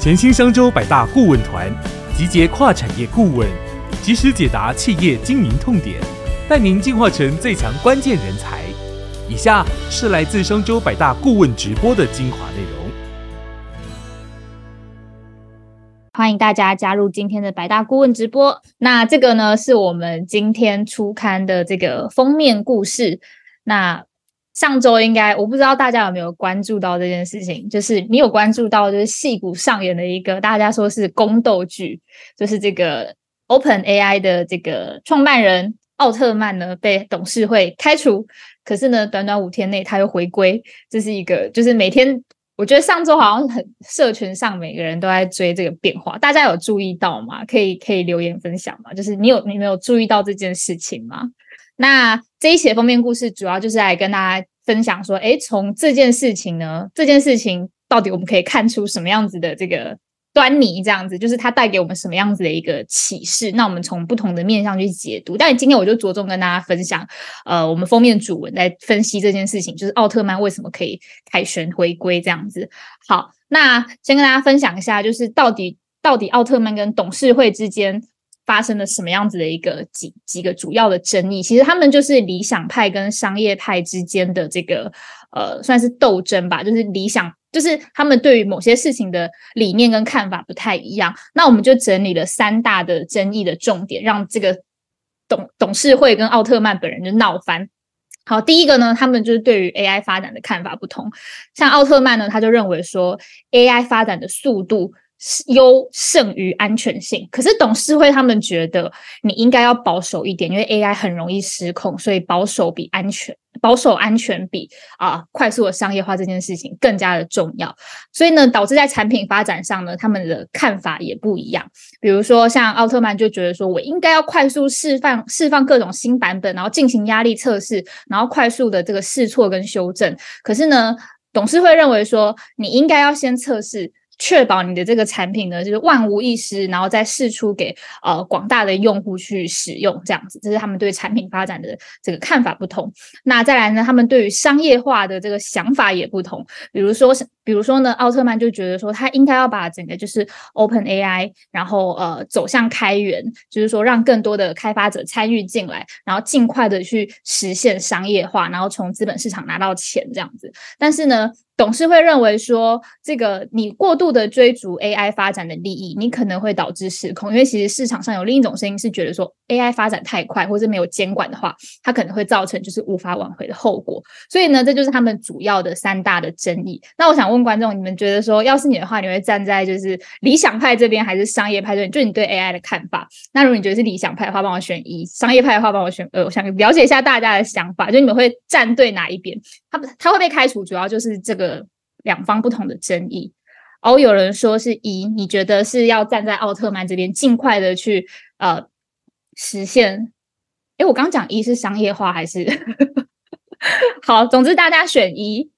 全新商周百大顾问团，集结跨产业顾问，及时解答企业经营痛点，带您进化成最强关键人才。以下是来自商周百大顾问直播的精华内容。欢迎大家加入今天的百大顾问直播。那这个呢，是我们今天初刊的这个封面故事。那上周应该我不知道大家有没有关注到这件事情，就是你有关注到，就是戏骨上演的一个大家说是宫斗剧，就是这个 Open AI 的这个创办人奥特曼呢被董事会开除，可是呢短短五天内他又回归，这是一个就是每天我觉得上周好像很社群上每个人都在追这个变化，大家有注意到吗？可以可以留言分享吗？就是你有你没有注意到这件事情吗？那这一期的封面故事主要就是来跟大家分享说，哎，从这件事情呢，这件事情到底我们可以看出什么样子的这个端倪？这样子就是它带给我们什么样子的一个启示？那我们从不同的面向去解读。但今天我就着重跟大家分享，呃，我们封面主文来分析这件事情，就是奥特曼为什么可以凯旋回归这样子。好，那先跟大家分享一下，就是到底到底奥特曼跟董事会之间。发生了什么样子的一个几几个主要的争议？其实他们就是理想派跟商业派之间的这个呃，算是斗争吧。就是理想，就是他们对于某些事情的理念跟看法不太一样。那我们就整理了三大的争议的重点，让这个董董事会跟奥特曼本人就闹翻。好，第一个呢，他们就是对于 AI 发展的看法不同。像奥特曼呢，他就认为说 AI 发展的速度。优胜于安全性，可是董事会他们觉得你应该要保守一点，因为 AI 很容易失控，所以保守比安全，保守安全比啊快速的商业化这件事情更加的重要。所以呢，导致在产品发展上呢，他们的看法也不一样。比如说，像奥特曼就觉得说我应该要快速释放释放各种新版本，然后进行压力测试，然后快速的这个试错跟修正。可是呢，董事会认为说你应该要先测试。确保你的这个产品呢，就是万无一失，然后再试出给呃广大的用户去使用，这样子，这是他们对产品发展的这个看法不同。那再来呢，他们对于商业化的这个想法也不同。比如说，比如说呢，奥特曼就觉得说，他应该要把整个就是 Open AI，然后呃走向开源，就是说让更多的开发者参与进来，然后尽快的去实现商业化，然后从资本市场拿到钱这样子。但是呢。董事会认为说，这个你过度的追逐 AI 发展的利益，你可能会导致失控。因为其实市场上有另一种声音是觉得说，AI 发展太快或者没有监管的话，它可能会造成就是无法挽回的后果。所以呢，这就是他们主要的三大的争议。那我想问观众，你们觉得说，要是你的话，你会站在就是理想派这边，还是商业派这边？就你对 AI 的看法。那如果你觉得是理想派的话，帮我选一；商业派的话，帮我选二。我想了解一下大家的想法，就你们会站对哪一边？他他会被开除，主要就是这个。两方不同的争议，哦，有人说是一，你觉得是要站在奥特曼这边，尽快的去呃实现？哎，我刚讲一是商业化还是 好？总之大家选一，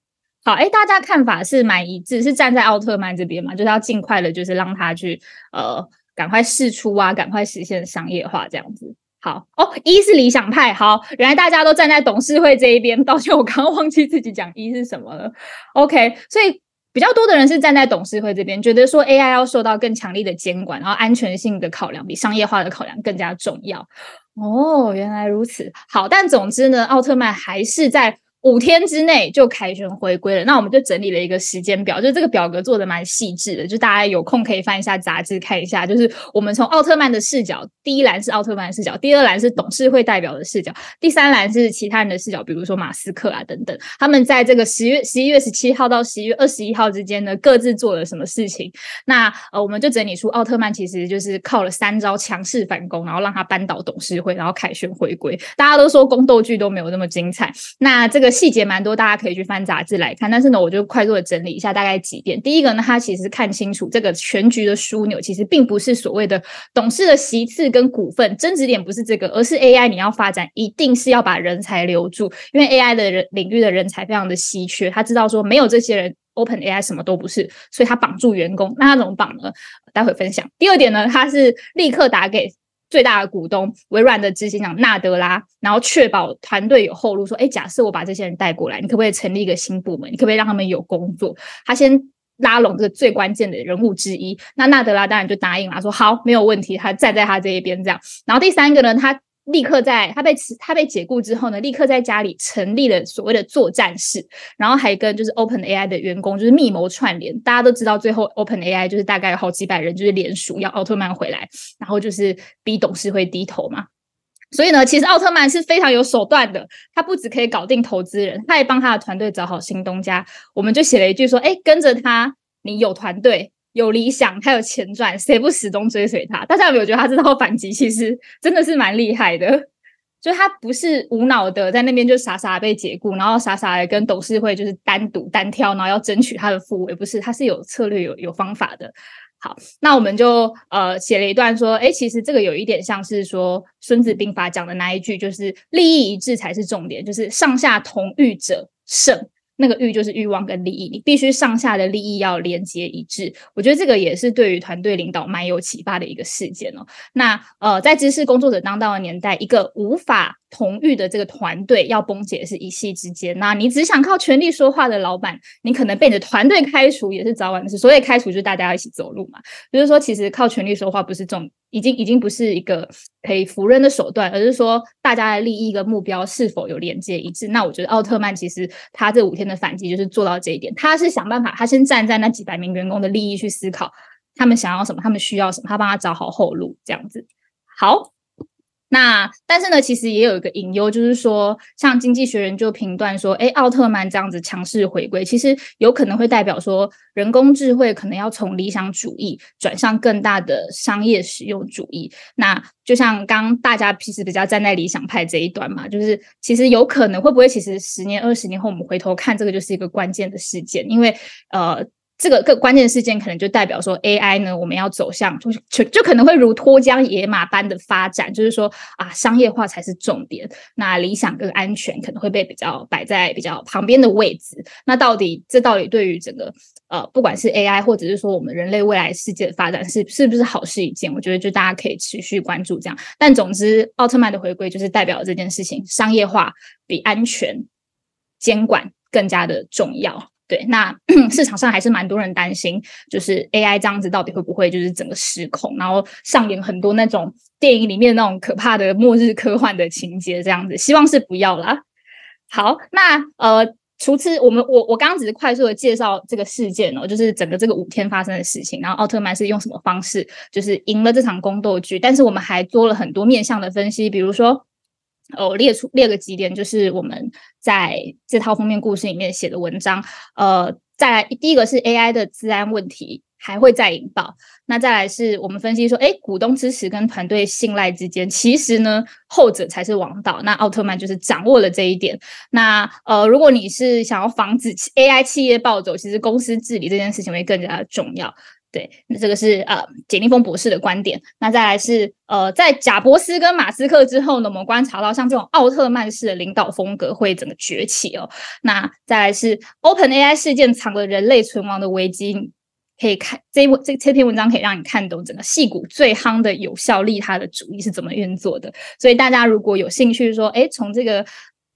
好，哎，大家看法是蛮一致，是站在奥特曼这边嘛？就是要尽快的，就是让他去呃赶快试出啊，赶快实现商业化这样子。好哦，一是理想派。好，原来大家都站在董事会这一边。抱歉，我刚刚忘记自己讲一是什么了。OK，所以比较多的人是站在董事会这边，觉得说 AI 要受到更强力的监管，然后安全性的考量比商业化的考量更加重要。哦，原来如此。好，但总之呢，奥特曼还是在。五天之内就凯旋回归了，那我们就整理了一个时间表，就这个表格做的蛮细致的，就大家有空可以翻一下杂志看一下。就是我们从奥特曼的视角，第一栏是奥特曼的视角，第二栏是董事会代表的视角，第三栏是其他人的视角，比如说马斯克啊等等，他们在这个十月十一月十七号到十一月二十一号之间呢，各自做了什么事情？那呃，我们就整理出奥特曼其实就是靠了三招强势反攻，然后让他扳倒董事会，然后凯旋回归。大家都说宫斗剧都没有那么精彩，那这个。细节蛮多，大家可以去翻杂志来看。但是呢，我就快速的整理一下，大概几点。第一个呢，他其实看清楚这个全局的枢纽，其实并不是所谓的董事的席次跟股份，争执点不是这个，而是 AI 你要发展，一定是要把人才留住，因为 AI 的人领域的人才非常的稀缺。他知道说没有这些人，Open AI 什么都不是，所以他绑住员工。那他怎么绑呢？待会分享。第二点呢，他是立刻打给。最大的股东微软的执行长纳德拉，然后确保团队有后路。说，哎，假设我把这些人带过来，你可不可以成立一个新部门？你可不可以让他们有工作？他先拉拢这个最关键的人物之一。那纳德拉当然就答应了，说好，没有问题，他站在他这一边这样。然后第三个呢，他。立刻在他被辞他被解雇之后呢，立刻在家里成立了所谓的作战室，然后还跟就是 Open AI 的员工就是密谋串联。大家都知道，最后 Open AI 就是大概有好几百人就是联署要奥特曼回来，然后就是逼董事会低头嘛。所以呢，其实奥特曼是非常有手段的，他不止可以搞定投资人，他也帮他的团队找好新东家。我们就写了一句说：“哎，跟着他，你有团队。”有理想，他有钱赚，谁不始终追随他？大家有没有觉得他这套反击其实真的是蛮厉害的？就他不是无脑的在那边就傻傻被解雇，然后傻傻的跟董事会就是单独单挑，然后要争取他的复位，不是，他是有策略、有有方法的。好，那我们就呃写了一段说，哎，其实这个有一点像是说《孙子兵法》讲的那一句，就是利益一致才是重点，就是上下同欲者胜。那个欲就是欲望跟利益，你必须上下的利益要连接一致。我觉得这个也是对于团队领导蛮有启发的一个事件哦。那呃，在知识工作者当道的年代，一个无法同欲的这个团队要崩解是一夕之间。那你只想靠权力说话的老板，你可能被你的团队开除也是早晚的事。所以开除就是大家一起走路嘛。就是说，其实靠权力说话不是重。已经已经不是一个可以服人的手段，而是说大家的利益跟目标是否有连接一致。那我觉得奥特曼其实他这五天的反击就是做到这一点，他是想办法，他先站在那几百名员工的利益去思考，他们想要什么，他们需要什么，他帮他找好后路，这样子好。那但是呢，其实也有一个隐忧，就是说，像经济学人就评断说，哎，奥特曼这样子强势回归，其实有可能会代表说，人工智慧可能要从理想主义转向更大的商业使用主义。那就像刚大家其实比较站在理想派这一端嘛，就是其实有可能会不会，其实十年、二十年后我们回头看，这个就是一个关键的事件，因为呃。这个个关键事件可能就代表说，AI 呢，我们要走向就是就就可能会如脱缰野马般的发展，就是说啊，商业化才是重点，那理想跟安全可能会被比较摆在比较旁边的位置。那到底这到底对于整个呃，不管是 AI 或者是说我们人类未来世界的发展是是不是好事一件？我觉得就大家可以持续关注这样。但总之，奥特曼的回归就是代表这件事情，商业化比安全监管更加的重要。对，那 市场上还是蛮多人担心，就是 AI 这样子到底会不会就是整个失控，然后上演很多那种电影里面那种可怕的末日科幻的情节这样子，希望是不要啦。好，那呃，除此我们我我刚刚只是快速的介绍这个事件哦，就是整个这个五天发生的事情，然后奥特曼是用什么方式就是赢了这场宫斗剧，但是我们还做了很多面向的分析，比如说。哦，列出列个几点，就是我们在这套封面故事里面写的文章。呃，再来第一个是 AI 的治安问题还会再引爆。那再来是我们分析说，哎，股东支持跟团队信赖之间，其实呢后者才是王道。那奥特曼就是掌握了这一点。那呃，如果你是想要防止 AI 企业暴走，其实公司治理这件事情会更加重要。对，那这个是呃简立峰博士的观点。那再来是呃，在贾伯斯跟马斯克之后呢，我们观察到像这种奥特曼式的领导风格会整个崛起哦。那再来是 Open AI 事件藏了人类存亡的危机，可以看这一这这篇文章可以让你看懂整个戏骨最夯的有效利他的主义是怎么运作的。所以大家如果有兴趣说，哎，从这个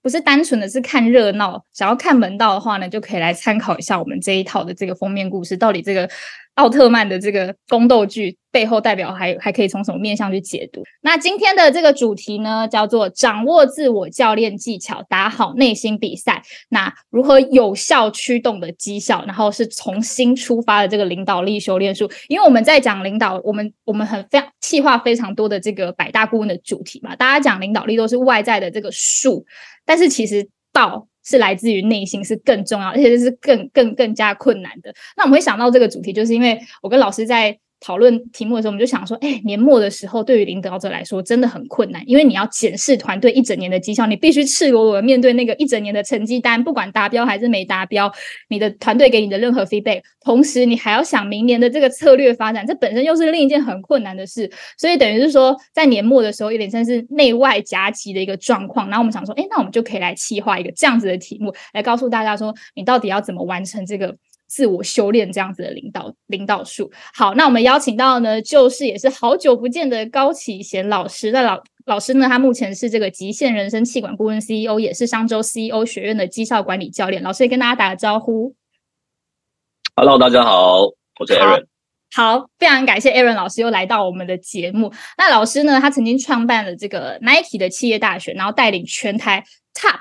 不是单纯的是看热闹，想要看门道的话呢，就可以来参考一下我们这一套的这个封面故事，到底这个。奥特曼的这个宫斗剧背后代表还还可以从什么面向去解读？那今天的这个主题呢，叫做掌握自我教练技巧，打好内心比赛。那如何有效驱动的绩效？然后是重新出发的这个领导力修炼术。因为我们在讲领导，我们我们很非常细化非常多的这个百大顾问的主题嘛。大家讲领导力都是外在的这个术，但是其实道。是来自于内心，是更重要，而且是更更更加困难的。那我们会想到这个主题，就是因为我跟老师在。讨论题目的时候，我们就想说，哎，年末的时候，对于领导者来说真的很困难，因为你要检视团队一整年的绩效，你必须赤裸裸的面对那个一整年的成绩单，不管达标还是没达标，你的团队给你的任何 feedback，同时你还要想明年的这个策略发展，这本身又是另一件很困难的事，所以等于是说，在年末的时候，有点像是内外夹击的一个状况。然后我们想说，哎，那我们就可以来企划一个这样子的题目，来告诉大家说，你到底要怎么完成这个。自我修炼这样子的领导领导术。好，那我们邀请到呢，就是也是好久不见的高启贤老师。那老老师呢，他目前是这个极限人生气管顾问 CEO，也是商周 CEO 学院的绩效管理教练。老师也跟大家打个招呼。Hello，大家好，我是 Aaron。好，非常感谢 Aaron 老师又来到我们的节目。那老师呢，他曾经创办了这个 Nike 的企业大学，然后带领全台 Top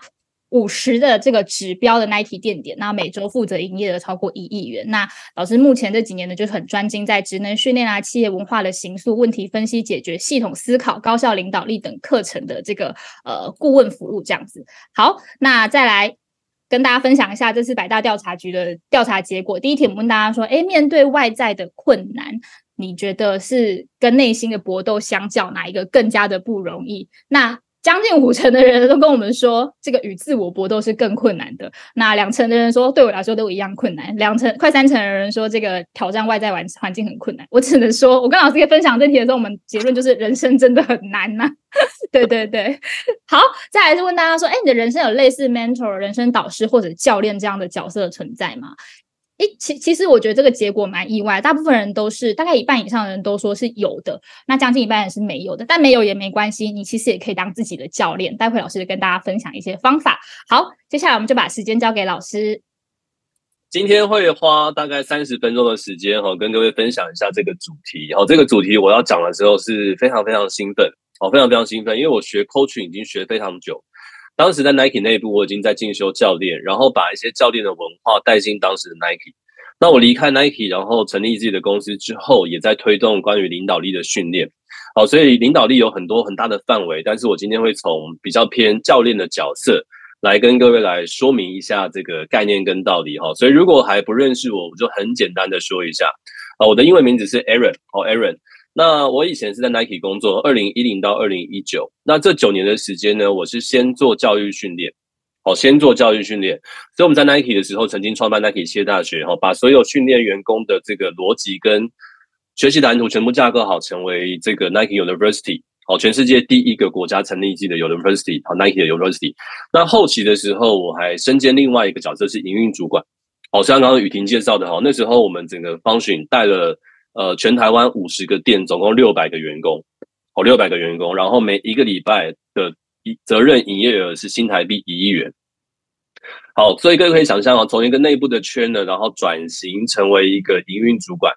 五十的这个指标的 Nike 店点，那每周负责营业额超过一亿元。那老师目前这几年呢，就是很专精在职能训练啊、企业文化的形塑、问题分析解决、系统思考、高效领导力等课程的这个呃顾问服务这样子。好，那再来。跟大家分享一下这次百大调查局的调查结果。第一题，我们问大家说：，哎，面对外在的困难，你觉得是跟内心的搏斗相较，哪一个更加的不容易？那将近五成的人都跟我们说，这个与自我搏斗是更困难的。那两成的人说，对我来说都一样困难。两成快三成的人说，这个挑战外在环环境很困难。我只能说，我跟老师在分享这题的时候，我们结论就是人生真的很难呐。对对对，好，再来是问大家说，哎，你的人生有类似 mentor、人生导师或者教练这样的角色存在吗？诶，其其实我觉得这个结果蛮意外，大部分人都是大概一半以上的人都说是有的，那将近一半人是没有的，但没有也没关系，你其实也可以当自己的教练。待会老师跟大家分享一些方法。好，接下来我们就把时间交给老师。今天会花大概三十分钟的时间哈，跟各位分享一下这个主题。好，这个主题我要讲的时候是非常非常兴奋，好，非常非常兴奋，因为我学 coaching 已经学非常久。当时在 Nike 内部，我已经在进修教练，然后把一些教练的文化带进当时的 Nike。那我离开 Nike，然后成立自己的公司之后，也在推动关于领导力的训练。好，所以领导力有很多很大的范围，但是我今天会从比较偏教练的角色来跟各位来说明一下这个概念跟道理哈。所以如果还不认识我，我就很简单的说一下啊，我的英文名字是 Aaron，哦 Aaron。那我以前是在 Nike 工作，二零一零到二零一九，那这九年的时间呢，我是先做教育训练，好，先做教育训练。所以我们在 Nike 的时候，曾经创办 Nike 企业大学，哈，把所有训练员工的这个逻辑跟学习蓝图全部架构好，成为这个 Nike University，好，全世界第一个国家成立自己的 University，好，Nike 的 University。那后期的时候，我还身兼另外一个角色是营运主管，好，像刚刚雨婷介绍的哈，那时候我们整个方训带了。呃，全台湾五十个店，总共六百个员工，哦，六百个员工，然后每一个礼拜的责任营业额是新台币一亿元。好，所以各位可以想象啊，从一个内部的圈呢，然后转型成为一个营运主管，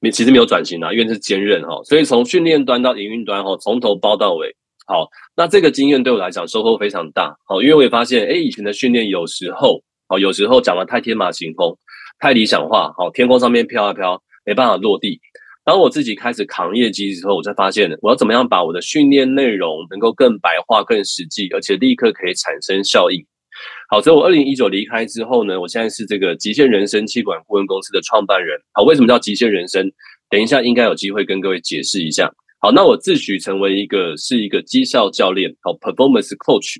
没其实没有转型啊，因为是兼任哈，所以从训练端到营运端哈，从头包到尾。好，那这个经验对我来讲收获非常大。好，因为我也发现，哎，以前的训练有时候，哦，有时候讲的太天马行空，太理想化，好，天空上面飘啊飘。没办法落地。当我自己开始扛业绩之后，我才发现我要怎么样把我的训练内容能够更白话、更实际，而且立刻可以产生效应。好，所以我二零一九离开之后呢，我现在是这个极限人生气管顾问公司的创办人。好，为什么叫极限人生？等一下应该有机会跟各位解释一下。好，那我自诩成为一个是一个绩效教练，好，performance coach。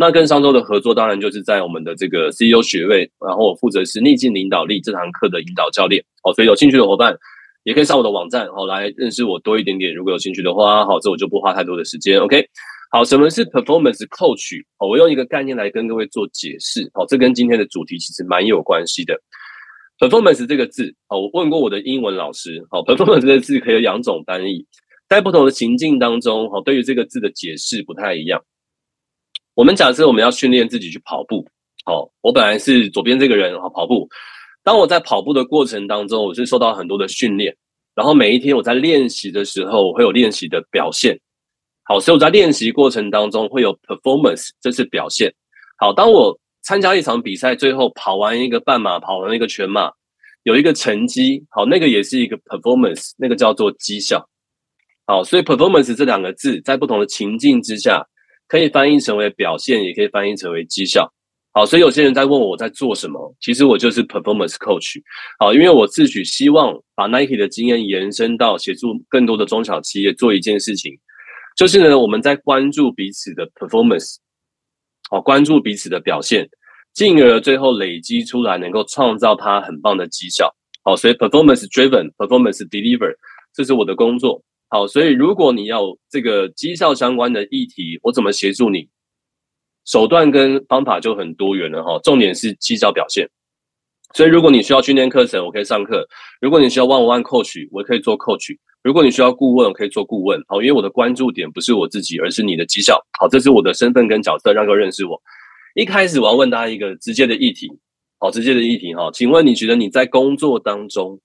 那跟上周的合作，当然就是在我们的这个 CEO 学位，然后我负责是逆境领导力这堂课的引导教练。好，所以有兴趣的伙伴也可以上我的网站，好来认识我多一点点。如果有兴趣的话，好，这我就不花太多的时间。OK，好，什么是 performance coach？好，我用一个概念来跟各位做解释。好，这跟今天的主题其实蛮有关系的。performance 这个字，好，我问过我的英文老师，好，performance 这个字可以有两种翻译，在不同的情境当中，好，对于这个字的解释不太一样。我们假设我们要训练自己去跑步，好，我本来是左边这个人，好跑步。当我在跑步的过程当中，我是受到很多的训练，然后每一天我在练习的时候，我会有练习的表现，好，所以我在练习过程当中会有 performance，这是表现。好，当我参加一场比赛，最后跑完一个半马，跑完一个全马，有一个成绩，好，那个也是一个 performance，那个叫做绩效。好，所以 performance 这两个字在不同的情境之下。可以翻译成为表现，也可以翻译成为绩效。好，所以有些人在问我在做什么，其实我就是 performance coach。好，因为我自诩希望把 Nike 的经验延伸到协助更多的中小企业做一件事情，就是呢，我们在关注彼此的 performance，好，关注彼此的表现，进而最后累积出来能够创造它很棒的绩效。好，所以 performance driven，performance deliver，这是我的工作。好，所以如果你要这个绩效相关的议题，我怎么协助你？手段跟方法就很多元了哈。重点是绩效表现。所以如果你需要训练课程，我可以上课；如果你需要 one one coach，我可以做 coach；如果你需要顾问，我可以做顾问。好，因为我的关注点不是我自己，而是你的绩效。好，这是我的身份跟角色，让各位认识我。一开始我要问大家一个直接的议题：好，直接的议题哈，请问你觉得你在工作当中，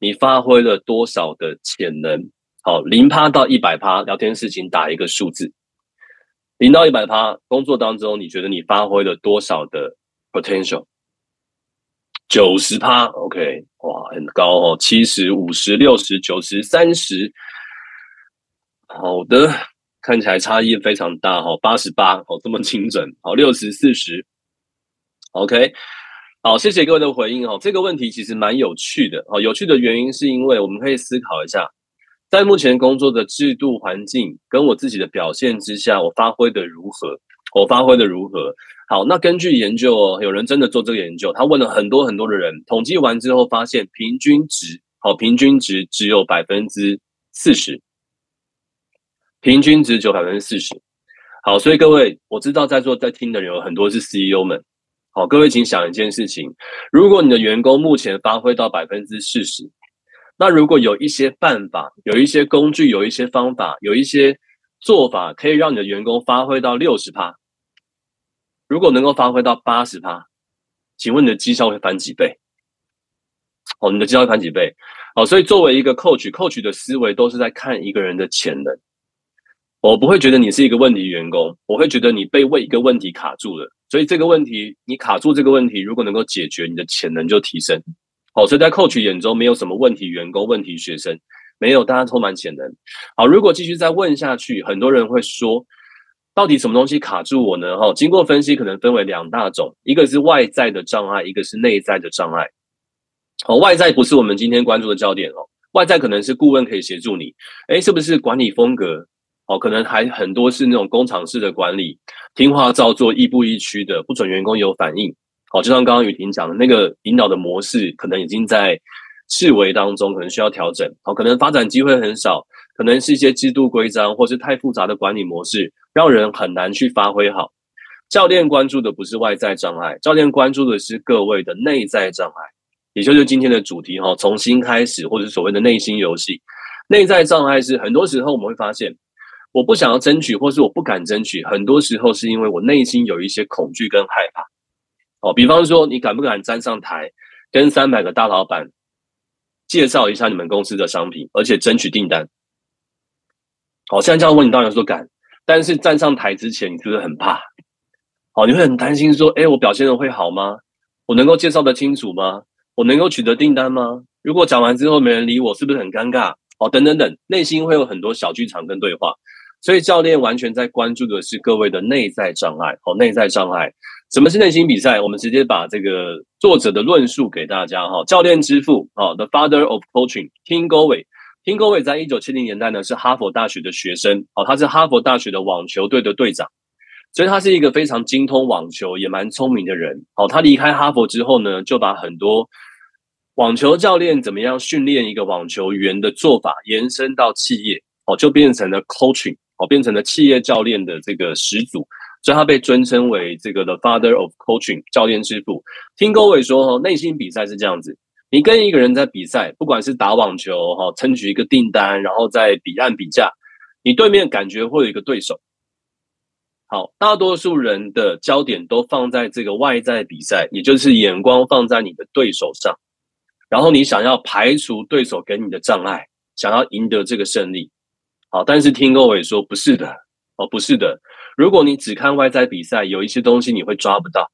你发挥了多少的潜能？好，零趴到一百趴，聊天室请打一个数字。零到一百趴，工作当中你觉得你发挥了多少的 potential？九十趴，OK，哇，很高哦，七十五十六十九十三十，好的，看起来差异非常大哈，八十八哦，这么精准，好，六十四十，OK。好，谢谢各位的回应哦。这个问题其实蛮有趣的哦。有趣的原因是因为我们可以思考一下，在目前工作的制度环境跟我自己的表现之下，我发挥的如何？我发挥的如何？好，那根据研究哦，有人真的做这个研究，他问了很多很多的人，统计完之后发现平均值，好，平均值只有百分之四十，平均值只有百分之四十。好，所以各位，我知道在座在听的人有很多是 CEO 们。好，各位请想一件事情：如果你的员工目前发挥到百分之四十，那如果有一些办法、有一些工具、有一些方法、有一些做法，可以让你的员工发挥到六十趴，如果能够发挥到八十趴，请问你的绩效会翻几倍？哦，你的绩效会翻几倍？好，所以作为一个 coach，coach 的思维都是在看一个人的潜能。我不会觉得你是一个问题员工，我会觉得你被为一个问题卡住了。所以这个问题，你卡住这个问题，如果能够解决，你的潜能就提升。好，所以在 coach 眼中，没有什么问题员工、问题学生，没有，大家充满潜能。好，如果继续再问下去，很多人会说，到底什么东西卡住我呢？哈，经过分析，可能分为两大种，一个是外在的障碍，一个是内在的障碍。好，外在不是我们今天关注的焦点哦，外在可能是顾问可以协助你，诶，是不是管理风格？哦，可能还很多是那种工厂式的管理，听话照做，亦步亦趋的，不准员工有反应。好，就像刚刚雨婷讲的那个引导的模式，可能已经在视为当中，可能需要调整。好，可能发展机会很少，可能是一些制度规章，或是太复杂的管理模式，让人很难去发挥好。教练关注的不是外在障碍，教练关注的是各位的内在障碍，也就是今天的主题哈，重新开始，或者所谓的内心游戏。内在障碍是很多时候我们会发现。我不想要争取，或是我不敢争取，很多时候是因为我内心有一些恐惧跟害怕。哦，比方说，你敢不敢站上台，跟三百个大老板介绍一下你们公司的商品，而且争取订单？好，现在这样问你，当然说敢。但是站上台之前，你是不是很怕？好，你会很担心说，哎，我表现的会好吗？我能够介绍的清楚吗？我能够取得订单吗？如果讲完之后没人理我，是不是很尴尬？哦，等等等，内心会有很多小剧场跟对话。所以教练完全在关注的是各位的内在障碍。好，内在障碍，什么是内心比赛？我们直接把这个作者的论述给大家哈。教练之父，啊，The Father of Coaching，Tim Goway，Tim Goway 在一九七零年代呢是哈佛大学的学生，哦，他是哈佛大学的网球队的队长，所以他是一个非常精通网球也蛮聪明的人。好，他离开哈佛之后呢，就把很多网球教练怎么样训练一个网球员的做法延伸到企业，哦，就变成了 Coaching。哦，变成了企业教练的这个始祖，所以他被尊称为这个 the father of coaching 教练之父。听各位说，哈，内心比赛是这样子：你跟一个人在比赛，不管是打网球，哈，争取一个订单，然后在彼岸比价，你对面感觉会有一个对手。好，大多数人的焦点都放在这个外在比赛，也就是眼光放在你的对手上，然后你想要排除对手给你的障碍，想要赢得这个胜利。好，但是听各位说不是的哦，不是的。如果你只看外在比赛，有一些东西你会抓不到，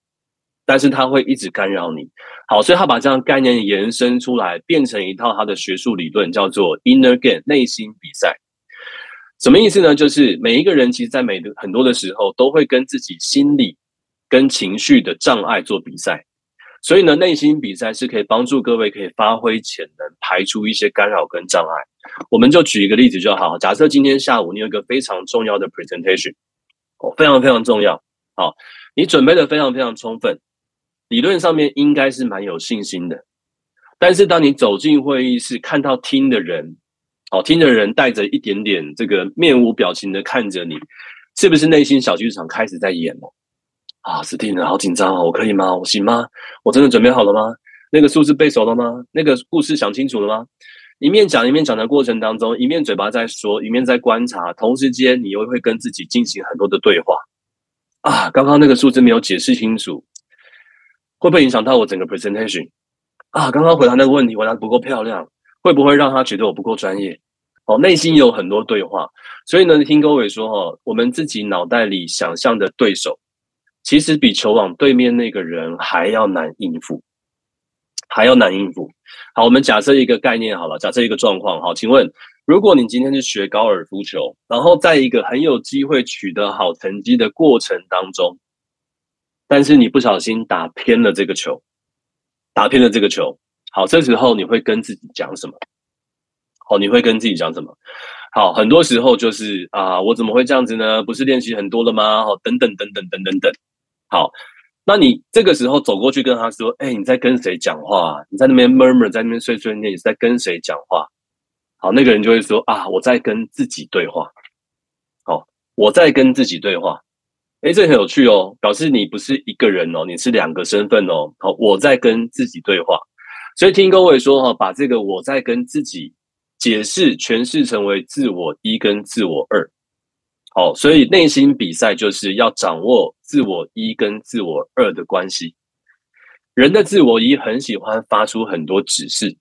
但是他会一直干扰你。好，所以他把这样概念延伸出来，变成一套他的学术理论，叫做 inner game 内心比赛。什么意思呢？就是每一个人其实，在每的很多的时候，都会跟自己心理跟情绪的障碍做比赛。所以呢，内心比赛是可以帮助各位可以发挥潜能，排除一些干扰跟障碍。我们就举一个例子就好。假设今天下午你有一个非常重要的 presentation，非常非常重要。好，你准备的非常非常充分，理论上面应该是蛮有信心的。但是当你走进会议室，看到听的人，哦，听的人带着一点点这个面无表情的看着你，是不是内心小剧场开始在演了？啊，斯蒂呢？好紧张啊！我可以吗？我行吗？我真的准备好了吗？那个数字背熟了吗？那个故事想清楚了吗？一面讲一面讲的过程当中，一面嘴巴在说，一面在观察，同时间你又会跟自己进行很多的对话。啊，刚刚那个数字没有解释清楚，会不会影响到我整个 presentation 啊？刚刚回答那个问题回答不够漂亮，会不会让他觉得我不够专业？哦，内心有很多对话，所以呢，听各位说哈，我们自己脑袋里想象的对手，其实比球网对面那个人还要难应付，还要难应付。好，我们假设一个概念好了，假设一个状况，好，请问，如果你今天是学高尔夫球，然后在一个很有机会取得好成绩的过程当中，但是你不小心打偏了这个球，打偏了这个球，好，这时候你会跟自己讲什么？好，你会跟自己讲什么？好，很多时候就是啊，我怎么会这样子呢？不是练习很多了吗？好，等等等等等等等。好，那你这个时候走过去跟他说：“哎，你在跟谁讲话？你在那边 murmur，在那边碎碎念，你在跟谁讲话？”好，那个人就会说：“啊，我在跟自己对话。”好，我在跟自己对话。哎，这很有趣哦，表示你不是一个人哦，你是两个身份哦。好，我在跟自己对话。所以听各位说哈，把这个我在跟自己。解释诠释成为自我一跟自我二，好，所以内心比赛就是要掌握自我一跟自我二的关系。人的自我一很喜欢发出很多指示，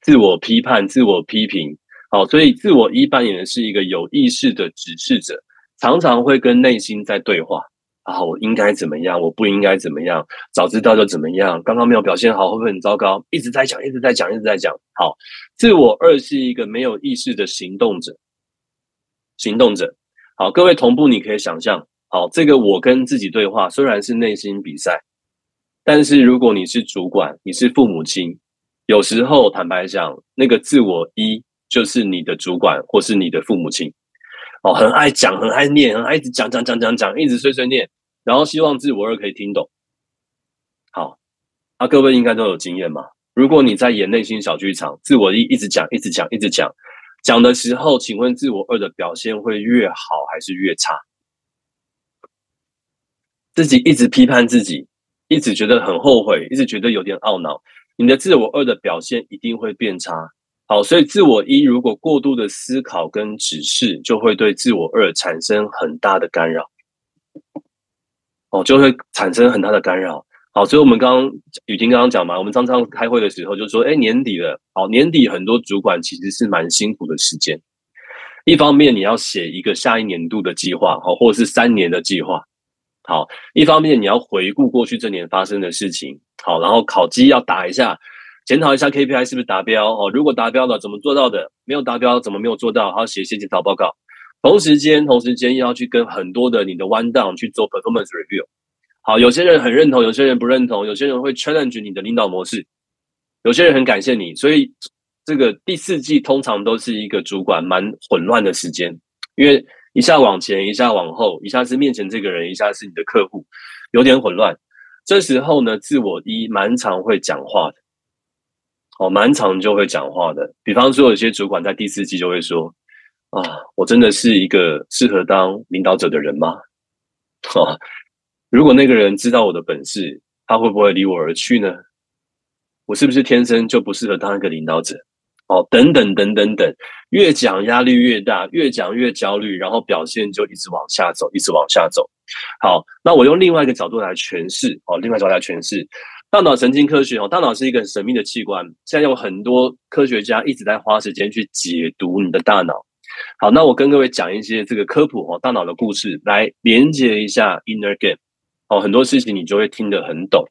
自我批判、自我批评，好，所以自我一扮演的是一个有意识的指示者，常常会跟内心在对话。啊，我应该怎么样？我不应该怎么样？早知道就怎么样？刚刚没有表现好，会不会很糟糕？一直在讲，一直在讲，一直在讲。好，自我二是一个没有意识的行动者，行动者。好，各位同步，你可以想象，好，这个我跟自己对话，虽然是内心比赛，但是如果你是主管，你是父母亲，有时候坦白讲，那个自我一就是你的主管或是你的父母亲。哦，很爱讲，很爱念，很爱一直讲讲讲讲讲，一直碎碎念，然后希望自我二可以听懂。好，啊，各位应该都有经验嘛。如果你在演内心小剧场，自我一一直讲，一直讲，一直讲，讲的时候，请问自我二的表现会越好还是越差？自己一直批判自己，一直觉得很后悔，一直觉得有点懊恼，你的自我二的表现一定会变差。好，所以自我一如果过度的思考跟指示，就会对自我二产生很大的干扰。哦，就会产生很大的干扰。好，所以我们刚刚雨婷刚刚讲嘛，我们常常开会的时候就说，哎，年底了，好，年底很多主管其实是蛮辛苦的时间。一方面你要写一个下一年度的计划，好，或者是三年的计划，好，一方面你要回顾过去这年发生的事情，好，然后考绩要打一下。检讨一下 KPI 是不是达标哦？如果达标了，怎么做到的？没有达标，怎么没有做到？还要，写一些检讨报告。同时间，同时间要去跟很多的你的 one down 去做 performance review。好，有些人很认同，有些人不认同，有些人会 challenge 你的领导模式，有些人很感谢你。所以，这个第四季通常都是一个主管蛮混乱的时间，因为一下往前，一下往后，一下是面前这个人，一下是你的客户，有点混乱。这时候呢，自我一蛮常会讲话的。哦，蛮常就会讲话的。比方说，有些主管在第四季就会说：“啊，我真的是一个适合当领导者的人吗？” 哦，如果那个人知道我的本事，他会不会离我而去呢？我是不是天生就不适合当一个领导者？哦，等等等等等，越讲压力越大，越讲越焦虑，然后表现就一直往下走，一直往下走。好，那我用另外一个角度来诠释。哦，另外角度来诠释。大脑神经科学哦，大脑是一个很神秘的器官。现在有很多科学家一直在花时间去解读你的大脑。好，那我跟各位讲一些这个科普哦，大脑的故事，来连接一下 inner game。哦，很多事情你就会听得很懂。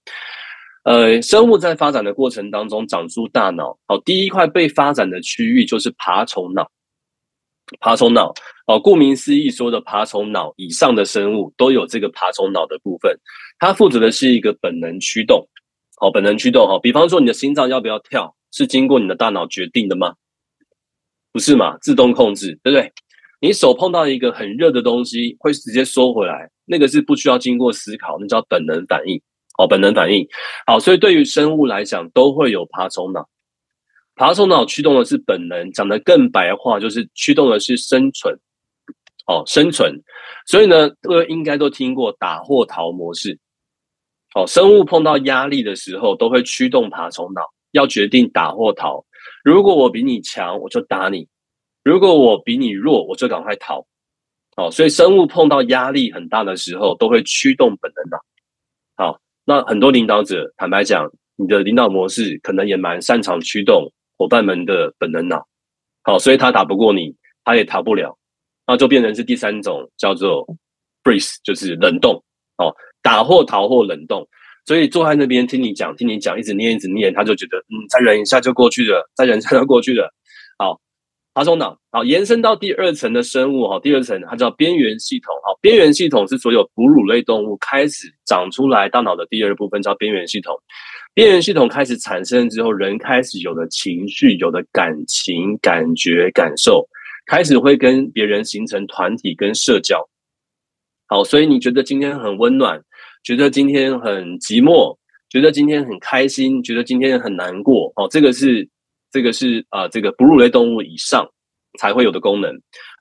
呃，生物在发展的过程当中长出大脑。好，第一块被发展的区域就是爬虫脑。爬虫脑哦，顾名思义，说的爬虫脑以上的生物都有这个爬虫脑的部分，它负责的是一个本能驱动。好，本能驱动哈，比方说你的心脏要不要跳，是经过你的大脑决定的吗？不是嘛，自动控制，对不对？你手碰到一个很热的东西，会直接收回来，那个是不需要经过思考，那叫本能反应。哦，本能反应。好，所以对于生物来讲，都会有爬虫脑。爬虫脑驱动的是本能，讲得更白话，就是驱动的是生存。哦，生存。所以呢，各位应该都听过打或逃模式。哦，生物碰到压力的时候，都会驱动爬虫脑，要决定打或逃。如果我比你强，我就打你；如果我比你弱，我就赶快逃。好，所以生物碰到压力很大的时候，都会驱动本能脑。好，那很多领导者，坦白讲，你的领导模式可能也蛮擅长驱动伙伴们的本能脑，好，所以他打不过你，他也逃不了，那就变成是第三种叫做 freeze，就是冷冻，哦，打或逃或冷冻，所以坐在那边听你讲，听你讲，一直念一直念，他就觉得，嗯，再忍一下就过去了，再忍一下就过去了，好。爬虫脑好，延伸到第二层的生物哈，第二层它叫边缘系统好，边缘系统是所有哺乳类动物开始长出来大脑的第二部分叫边缘系统。边缘系统开始产生之后，人开始有了情绪，有了感情、感觉、感受，开始会跟别人形成团体跟社交。好，所以你觉得今天很温暖，觉得今天很寂寞，觉得今天很开心，觉得今天很难过哦，这个是。这个是啊，这个哺乳类动物以上才会有的功能。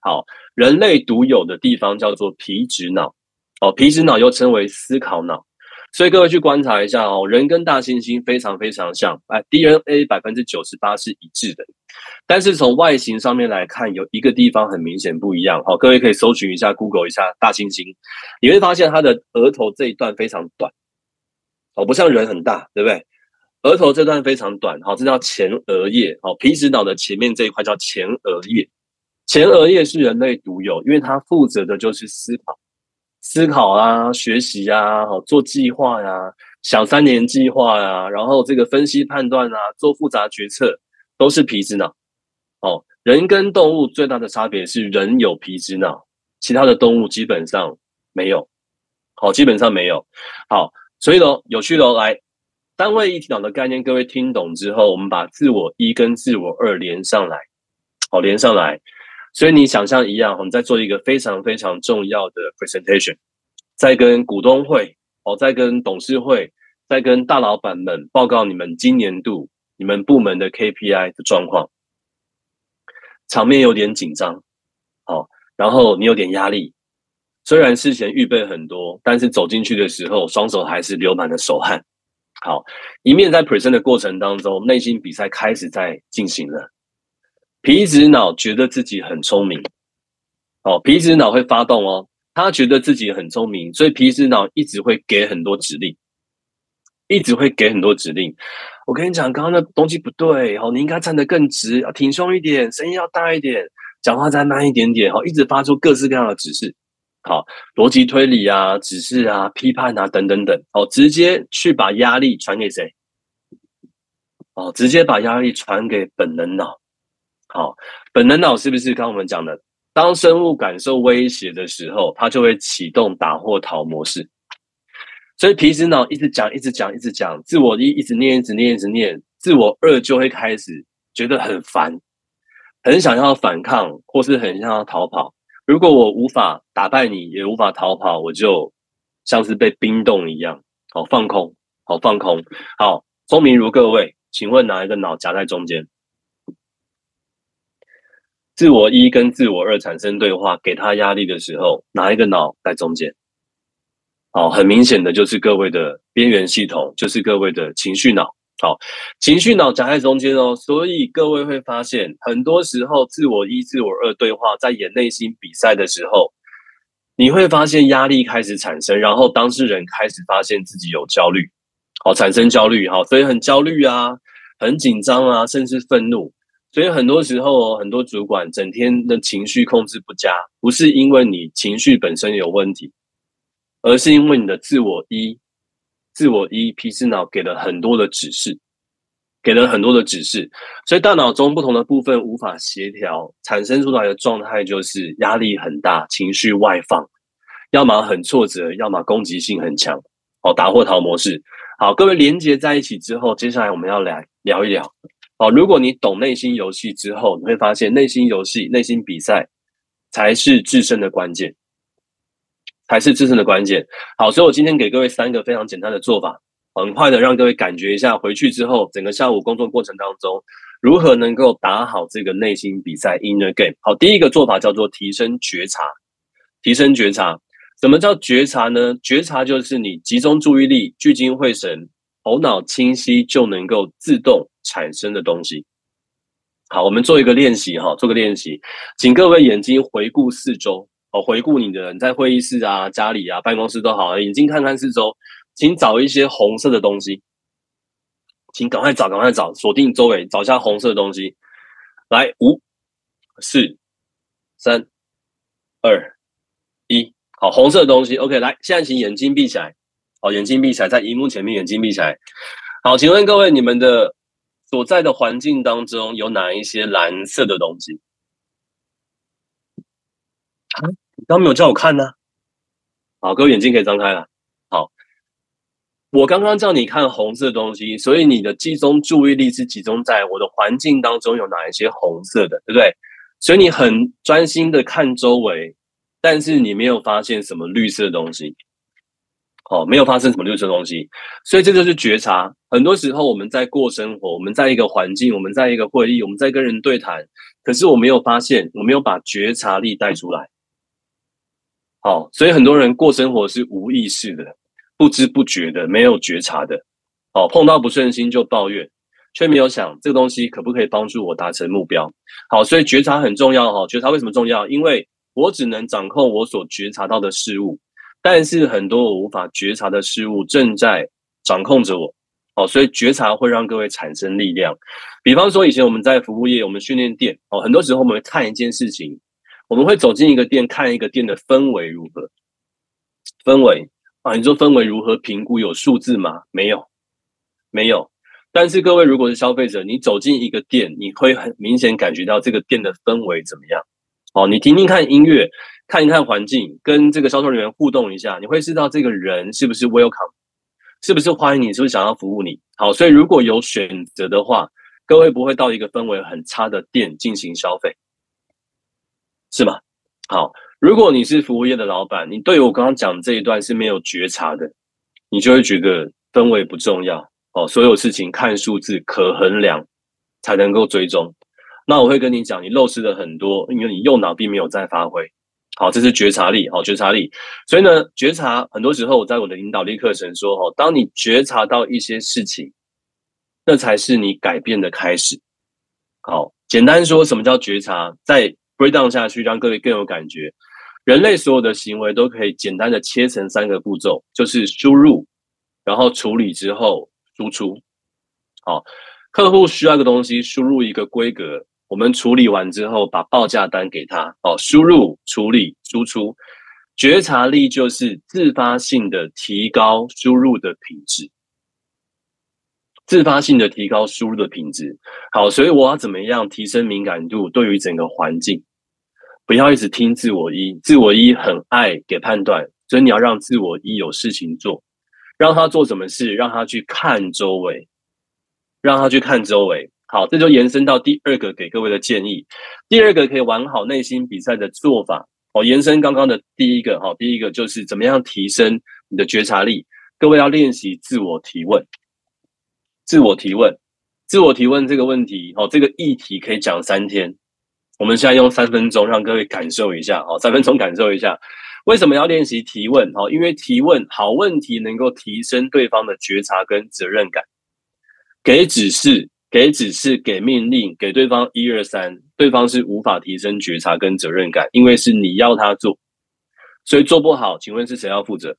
好，人类独有的地方叫做皮质脑。哦，皮质脑又称为思考脑。所以各位去观察一下哦，人跟大猩猩非常非常像，哎，DNA 百分之九十八是一致的。但是从外形上面来看，有一个地方很明显不一样。好，各位可以搜寻一下，Google 一下大猩猩，你会发现它的额头这一段非常短，哦，不像人很大，对不对？额头这段非常短，好，这叫前额叶，好，皮质脑的前面这一块叫前额叶。前额叶是人类独有，因为它负责的就是思考、思考啊、学习啊、好做计划呀、想三年计划呀，然后这个分析判断啊、做复杂决策，都是皮质脑。哦，人跟动物最大的差别是人有皮质脑，其他的动物基本上没有。好，基本上没有。好，所以呢，有趣的来。单位一体脑的概念，各位听懂之后，我们把自我一跟自我二连上来，好连上来。所以你想象一样，我们在做一个非常非常重要的 presentation，在跟股东会，哦，在跟董事会，在跟大老板们报告你们今年度你们部门的 KPI 的状况，场面有点紧张，好，然后你有点压力。虽然事前预备很多，但是走进去的时候，双手还是流满了手汗。好，一面在 present 的过程当中，内心比赛开始在进行了。皮质脑觉得自己很聪明，哦，皮质脑会发动哦，他觉得自己很聪明，所以皮质脑一直会给很多指令，一直会给很多指令。我跟你讲，刚刚那东西不对，哦，你应该站得更直，要挺胸一点，声音要大一点，讲话再慢一点点，哦，一直发出各式各样的指示。好，逻辑推理啊，指示啊，批判啊，等等等，哦，直接去把压力传给谁？哦，直接把压力传给本能脑。好，本能脑是不是刚我们讲的？当生物感受威胁的时候，它就会启动打或逃模式。所以皮质脑一直讲，一直讲，一直讲，自我一一直念，一直念，一直念，自我二就会开始觉得很烦，很想要反抗，或是很想要逃跑。如果我无法打败你，也无法逃跑，我就像是被冰冻一样，好放空，好放空，好聪明如各位，请问哪一个脑夹在中间？自我一跟自我二产生对话，给他压力的时候，哪一个脑在中间？好，很明显的就是各位的边缘系统，就是各位的情绪脑。好，情绪脑夹在中间哦，所以各位会发现，很多时候自我一、自我二对话，在演内心比赛的时候，你会发现压力开始产生，然后当事人开始发现自己有焦虑，好，产生焦虑，好，所以很焦虑啊，很紧张啊，甚至愤怒。所以很多时候，很多主管整天的情绪控制不佳，不是因为你情绪本身有问题，而是因为你的自我一。自我一皮质脑给了很多的指示，给了很多的指示，所以大脑中不同的部分无法协调，产生出来的状态就是压力很大，情绪外放，要么很挫折，要么攻击性很强。哦，打或逃模式。好，各位连接在一起之后，接下来我们要来聊一聊。哦，如果你懂内心游戏之后，你会发现内心游戏、内心比赛才是制胜的关键。才是制胜的关键。好，所以我今天给各位三个非常简单的做法，很快的让各位感觉一下，回去之后整个下午工作过程当中，如何能够打好这个内心比赛 （inner game）。好，第一个做法叫做提升觉察。提升觉察，什么叫觉察呢？觉察就是你集中注意力、聚精会神、头脑清晰，就能够自动产生的东西。好，我们做一个练习哈，做个练习，请各位眼睛回顾四周。哦，回顾你的人在会议室啊、家里啊、办公室都好，眼睛看看四周，请找一些红色的东西，请赶快找，赶快找，锁定周围，找一下红色的东西。来，五、四、三、二、一，好，红色的东西，OK。来，现在请眼睛闭起来，好，眼睛闭起来，在荧幕前面，眼睛闭起来。好，请问各位，你们的所在的环境当中有哪一些蓝色的东西？啊，你刚没有叫我看呢。好，各位眼睛可以张开了。好，我刚刚叫你看红色的东西，所以你的集中注意力是集中在我的环境当中有哪一些红色的，对不对？所以你很专心的看周围，但是你没有发现什么绿色的东西。哦，没有发生什么绿色东西，所以这就是觉察。很多时候我们在过生活，我们在一个环境，我们在一个会议，我们在跟人对谈，可是我没有发现，我没有把觉察力带出来。好，所以很多人过生活是无意识的、不知不觉的、没有觉察的。哦，碰到不顺心就抱怨，却没有想这个东西可不可以帮助我达成目标。好，所以觉察很重要。哈，觉察为什么重要？因为我只能掌控我所觉察到的事物。但是很多我无法觉察的事物正在掌控着我，哦，所以觉察会让各位产生力量。比方说，以前我们在服务业，我们训练店，哦，很多时候我们会看一件事情，我们会走进一个店，看一个店的氛围如何。氛围啊，你说氛围如何评估？有数字吗？没有，没有。但是各位如果是消费者，你走进一个店，你会很明显感觉到这个店的氛围怎么样？哦，你听听看音乐。看一看环境，跟这个销售人员互动一下，你会知道这个人是不是 welcome，是不是欢迎你，是不是想要服务你。好，所以如果有选择的话，各位不会到一个氛围很差的店进行消费，是吗？好，如果你是服务业的老板，你对我刚刚讲这一段是没有觉察的，你就会觉得氛围不重要哦，所有事情看数字可衡量才能够追踪。那我会跟你讲，你漏失了很多，因为你右脑并没有在发挥。好，这是觉察力，好觉察力。所以呢，觉察很多时候我在我的引导力课程说，哦，当你觉察到一些事情，那才是你改变的开始。好，简单说，什么叫觉察？在 break down 下去，让各位更有感觉。人类所有的行为都可以简单的切成三个步骤，就是输入，然后处理之后输出。好，客户需要一个东西，输入一个规格。我们处理完之后，把报价单给他。哦，输入、处理、输出，觉察力就是自发性的提高输入的品质，自发性的提高输入的品质。好，所以我要怎么样提升敏感度？对于整个环境，不要一直听自我一，自我一很爱给判断，所以你要让自我一有事情做，让他做什么事，让他去看周围，让他去看周围。好，这就延伸到第二个给各位的建议。第二个可以玩好内心比赛的做法，哦，延伸刚刚的第一个，哈，第一个就是怎么样提升你的觉察力。各位要练习自我提问，自我提问，自我提问这个问题，哦，这个议题可以讲三天。我们现在用三分钟让各位感受一下，哦，三分钟感受一下为什么要练习提问？哦，因为提问好问题能够提升对方的觉察跟责任感，给指示。给指示、给命令、给对方一二三，对方是无法提升觉察跟责任感，因为是你要他做，所以做不好，请问是谁要负责？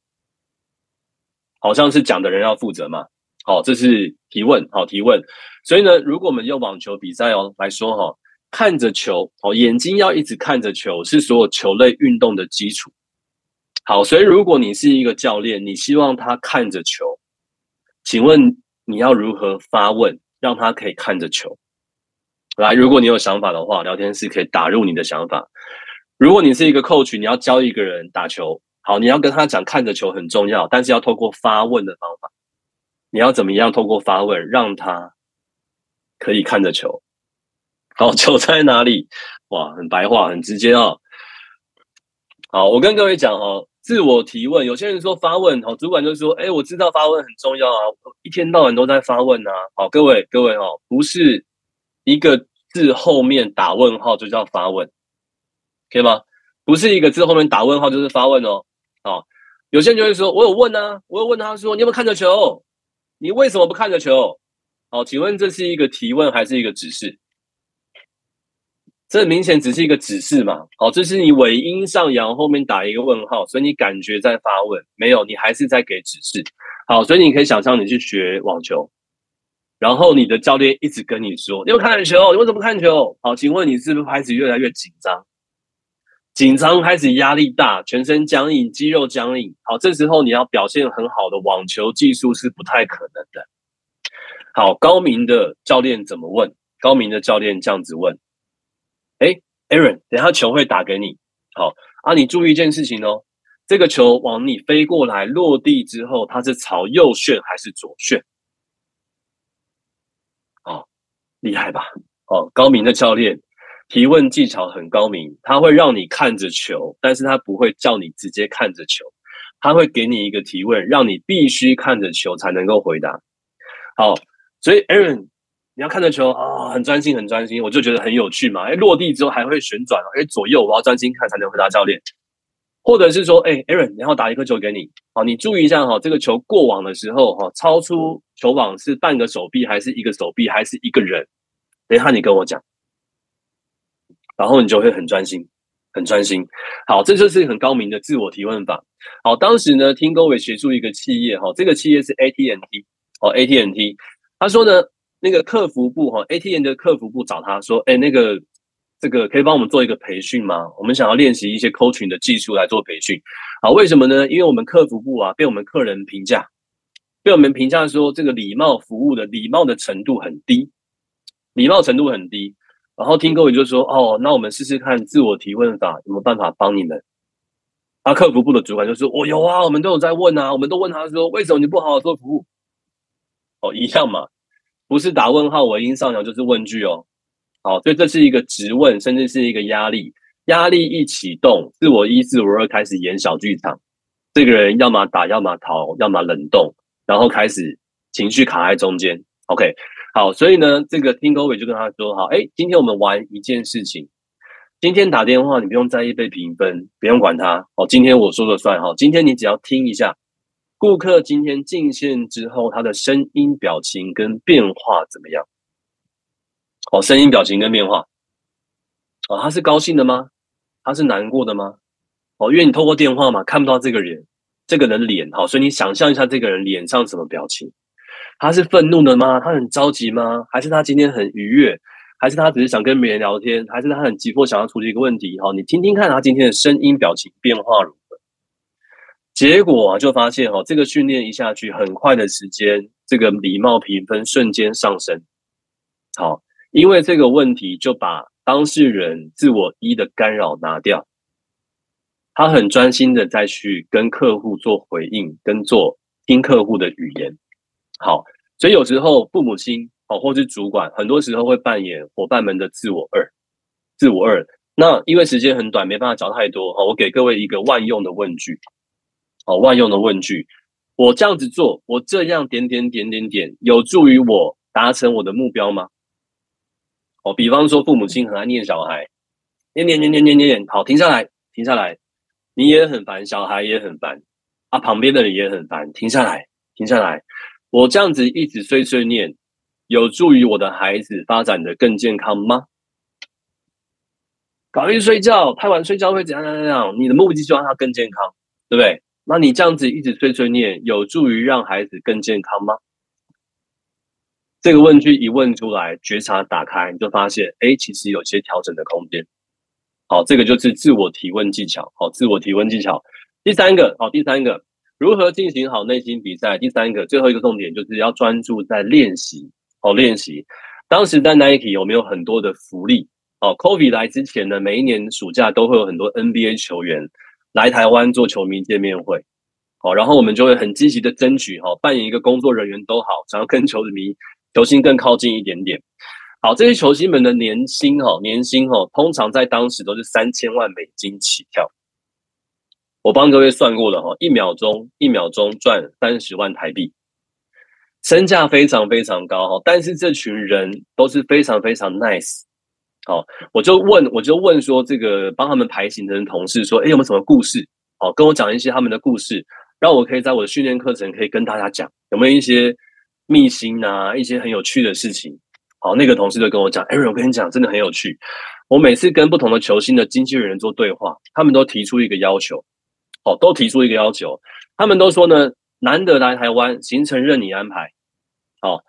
好像是讲的人要负责嘛？好，这是提问，好提问。所以呢，如果我们用网球比赛哦来说哈，看着球，哦，眼睛要一直看着球，是所有球类运动的基础。好，所以如果你是一个教练，你希望他看着球，请问你要如何发问？让他可以看着球来。如果你有想法的话，聊天室可以打入你的想法。如果你是一个 coach，你要教一个人打球，好，你要跟他讲看着球很重要，但是要透过发问的方法。你要怎么样透过发问让他可以看着球？好，球在哪里？哇，很白话，很直接哦。好，我跟各位讲哦。自我提问，有些人说发问，好，主管就说，哎，我知道发问很重要啊，一天到晚都在发问啊，好，各位各位哦，不是一个字后面打问号就叫发问，可以吗？不是一个字后面打问号就是发问哦，好，有些人就会说，我有问啊，我有问他说，你有没有看着球？你为什么不看着球？好，请问这是一个提问还是一个指示？这明显只是一个指示嘛？好，这是你尾音上扬，后面打一个问号，所以你感觉在发问，没有，你还是在给指示。好，所以你可以想象你去学网球，然后你的教练一直跟你说：“你有看球？你为什么看球？”好，请问你是不是开始越来越紧张？紧张开始压力大，全身僵硬，肌肉僵硬。好，这时候你要表现很好的网球技术是不太可能的。好，高明的教练怎么问？高明的教练这样子问：“哎，Aaron，等下球会打给你。好啊，你注意一件事情哦，这个球往你飞过来，落地之后，它是朝右旋还是左旋？哦，厉害吧？哦，高明的教练提问技巧很高明，他会让你看着球，但是他不会叫你直接看着球，他会给你一个提问，让你必须看着球才能够回答。好，所以 Aaron。你要看着球啊，很专心，很专心，我就觉得很有趣嘛。哎，落地之后还会旋转，哎，左右我要专心看才能回答教练。或者是说，哎，Aaron，然后打一颗球给你，好，你注意一下哈，这个球过网的时候哈，超出球网是半个手臂还是一个手臂还是一个人？等一下你跟我讲，然后你就会很专心，很专心。好，这就是很高明的自我提问法。好，当时呢，听各位协助一个企业哈，这个企业是 AT&T 哦，AT&T，他说呢。那个客服部哈，ATM 的客服部找他说：“哎，那个这个可以帮我们做一个培训吗？我们想要练习一些 coaching 的技术来做培训。好，为什么呢？因为我们客服部啊，被我们客人评价，被我们评价说这个礼貌服务的礼貌的程度很低，礼貌程度很低。然后听各位就说：哦，那我们试试看自我提问法有没有办法帮你们？啊，客服部的主管就说：我有啊，我们都有在问啊，我们都问他说：为什么你不好好做服务？哦，一样嘛。”不是打问号，我音上扬就是问句哦。好，所以这是一个直问，甚至是一个压力。压力一启动，自我一、自我二开始演小剧场。这个人要么打，要么逃，要么冷冻，然后开始情绪卡在中间。OK，好，所以呢，这个听狗尾就跟他说：好，哎，今天我们玩一件事情。今天打电话，你不用在意被评分，不用管他。好，今天我说了算。哈，今天你只要听一下。顾客今天进线之后，他的声音、表情跟变化怎么样？哦，声音、表情跟变化，哦，他是高兴的吗？他是难过的吗？哦，因为你透过电话嘛，看不到这个人，这个人脸，好，所以你想象一下这个人脸上什么表情？他是愤怒的吗？他很着急吗？还是他今天很愉悦？还是他只是想跟别人聊天？还是他很急迫想要处理一个问题？好，你听听看他今天的声音、表情变化如？结果就发现哈，这个训练一下去，很快的时间，这个礼貌评分瞬间上升。好，因为这个问题就把当事人自我一的干扰拿掉，他很专心的再去跟客户做回应，跟做听客户的语言。好，所以有时候父母亲哦，或是主管，很多时候会扮演伙伴们的自我二，自我二。那因为时间很短，没办法讲太多哈，我给各位一个万用的问句。哦，万用的问句，我这样子做，我这样点点点点点，有助于我达成我的目标吗？哦，比方说父母亲很爱念小孩，念念念念念念念，好，停下来，停下来，你也很烦，小孩也很烦，啊，旁边的人也很烦，停下来，停下来，我这样子一直碎碎念，有助于我的孩子发展的更健康吗？搞虑睡觉，太晚睡觉会怎样怎样怎样？你的目的就让他更健康，对不对？那你这样子一直碎碎念，有助于让孩子更健康吗？这个问句一问出来，觉察打开，你就发现，哎，其实有些调整的空间。好，这个就是自我提问技巧。好，自我提问技巧。第三个，好，第三个，如何进行好内心比赛？第三个，最后一个重点就是要专注在练习。好，练习。当时在 Nike 有没有很多的福利？哦，Kobe 来之前呢，每一年暑假都会有很多 NBA 球员。来台湾做球迷见面会，好，然后我们就会很积极的争取，哈，扮演一个工作人员都好，想要跟球迷、球星更靠近一点点。好，这些球星们的年薪，哈，年薪，哈，通常在当时都是三千万美金起跳。我帮各位算过了，哈，一秒钟，一秒钟赚三十万台币，身价非常非常高，哈。但是这群人都是非常非常 nice。好，我就问，我就问说，这个帮他们排行程的同事说，哎，有没有什么故事？哦，跟我讲一些他们的故事，让我可以在我的训练课程可以跟大家讲，有没有一些秘辛啊，一些很有趣的事情？好，那个同事就跟我讲，艾瑞，我跟你讲，真的很有趣。我每次跟不同的球星的经纪人做对话，他们都提出一个要求，哦，都提出一个要求，他们都说呢，难得来台湾，行程任你安排。好，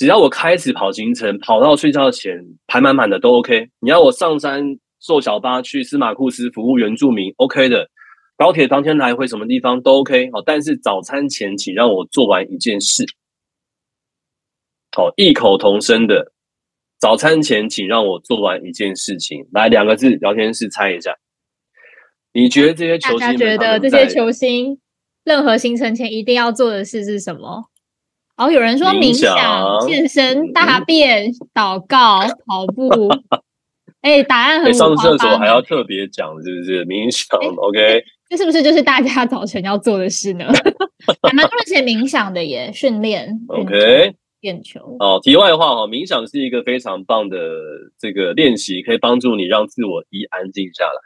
只要我开始跑行程，跑到睡觉前排满满的都 OK。你要我上山坐小巴去司马库斯服务原住民，OK 的。高铁当天来回什么地方都 OK。好，但是早餐前请让我做完一件事。好，异口同声的，早餐前请让我做完一件事情。来，两个字，聊天室猜一下。你觉得这些球星？大家觉得这些球星任何行程前一定要做的事是什么？哦，有人说冥想、健身、大便、祷告、跑步。哎，答案很上厕所还要特别讲，是不是？冥想，OK？这是不是就是大家早晨要做的事呢？还蛮多人写冥想的耶，训练，OK？练球。哦，题外话哈，冥想是一个非常棒的这个练习，可以帮助你让自我一安静下来。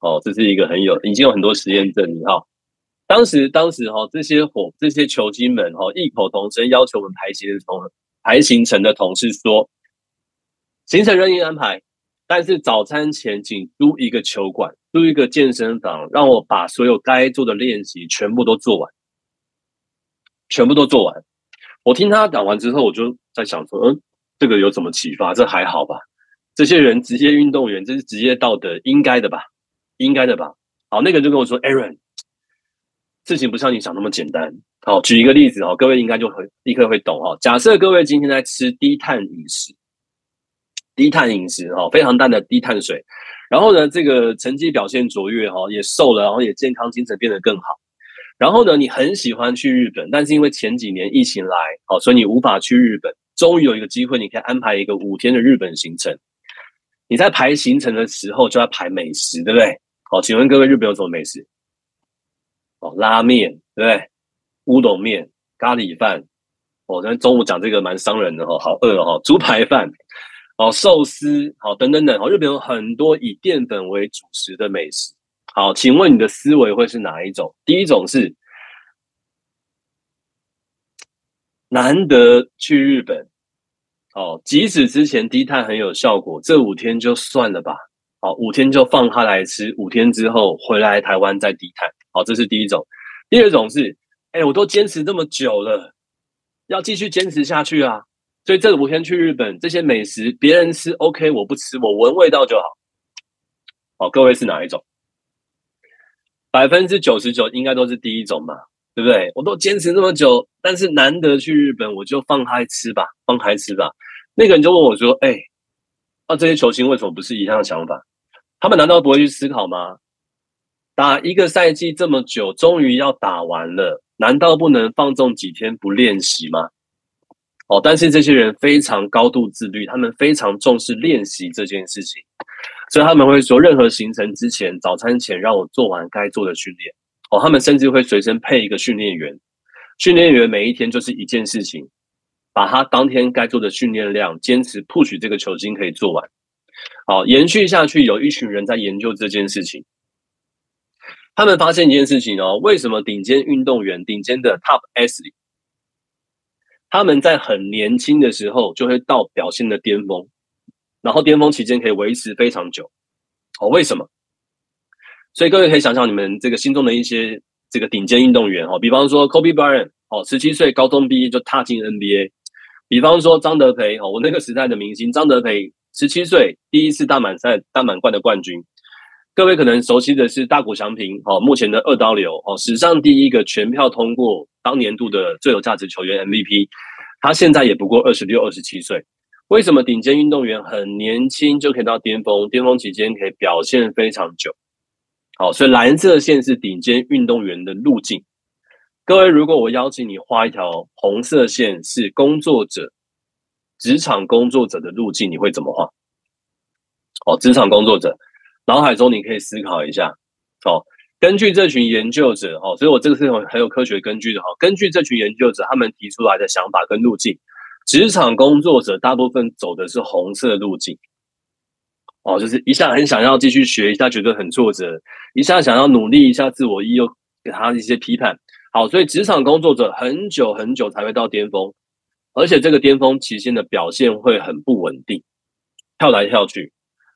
哦，这是一个很有，已经有很多实验证明哈。当时，当时哈，这些伙这些球精们哈，异口同声要求我们排行同排行程的同事说，行程任意安排，但是早餐前请租一个球馆，租一个健身房，让我把所有该做的练习全部都做完，全部都做完。我听他讲完之后，我就在想说，嗯，这个有什么启发？这还好吧？这些人职业运动员，这是职业道德应该的吧？应该的吧。好，那个人就跟我说：“Aaron，事情不像你想那么简单。”好，举一个例子哦，各位应该就会立刻会懂哦。假设各位今天在吃低碳饮食，低碳饮食哦，非常淡的低碳水，然后呢，这个成绩表现卓越哈，也瘦了，然后也健康，精神变得更好。然后呢，你很喜欢去日本，但是因为前几年疫情来，好，所以你无法去日本。终于有一个机会，你可以安排一个五天的日本行程。你在排行程的时候就要排美食，对不对？好，请问各位日本有什么美食？哦，拉面，对不对？乌龙面、咖喱饭。哦，那中午讲这个蛮伤人的哦，好饿哦。猪排饭，哦，寿司，好，等等等。哦，日本有很多以淀粉为主食的美食。好，请问你的思维会是哪一种？第一种是难得去日本。哦，即使之前低碳很有效果，这五天就算了吧。好，五天就放他来吃，五天之后回来台湾再低碳。好，这是第一种。第二种是，哎，我都坚持这么久了，要继续坚持下去啊。所以这五天去日本，这些美食别人吃 OK，我不吃，我闻味道就好。好，各位是哪一种？百分之九十九应该都是第一种嘛，对不对？我都坚持那么久，但是难得去日本，我就放开吃吧，放开吃吧。那个人就问我说：“哎，那这些球星为什么不是一样的想法？他们难道不会去思考吗？打一个赛季这么久，终于要打完了，难道不能放纵几天不练习吗？哦，但是这些人非常高度自律，他们非常重视练习这件事情，所以他们会说，任何行程之前，早餐前让我做完该做的训练。哦，他们甚至会随身配一个训练员，训练员每一天就是一件事情。把他当天该做的训练量，坚持 push 这个球星可以做完，好延续下去。有一群人在研究这件事情，他们发现一件事情哦，为什么顶尖运动员、顶尖的 top S，他们在很年轻的时候就会到表现的巅峰，然后巅峰期间可以维持非常久。哦，为什么？所以各位可以想想你们这个心中的一些这个顶尖运动员哦，比方说 Kobe Bryant 哦，十七岁高中毕业就踏进 NBA。比方说张德培哦，我那个时代的明星张德培，十七岁第一次大满赛大满贯的冠军。各位可能熟悉的是大谷翔平哦，目前的二刀流哦，史上第一个全票通过当年度的最有价值球员 MVP。他现在也不过二十六、二十七岁。为什么顶尖运动员很年轻就可以到巅峰？巅峰期间可以表现非常久。好，所以蓝色线是顶尖运动员的路径。各位，如果我邀请你画一条红色线，是工作者、职场工作者的路径，你会怎么画？哦，职场工作者，脑海中你可以思考一下。哦，根据这群研究者，哦，所以我这个是很很有科学根据的。哈，根据这群研究者他们提出来的想法跟路径，职场工作者大部分走的是红色路径。哦，就是一下很想要继续学，一下觉得很挫折，一下想要努力一下自我，一又给他一些批判。好，所以职场工作者很久很久才会到巅峰，而且这个巅峰期间的表现会很不稳定，跳来跳去。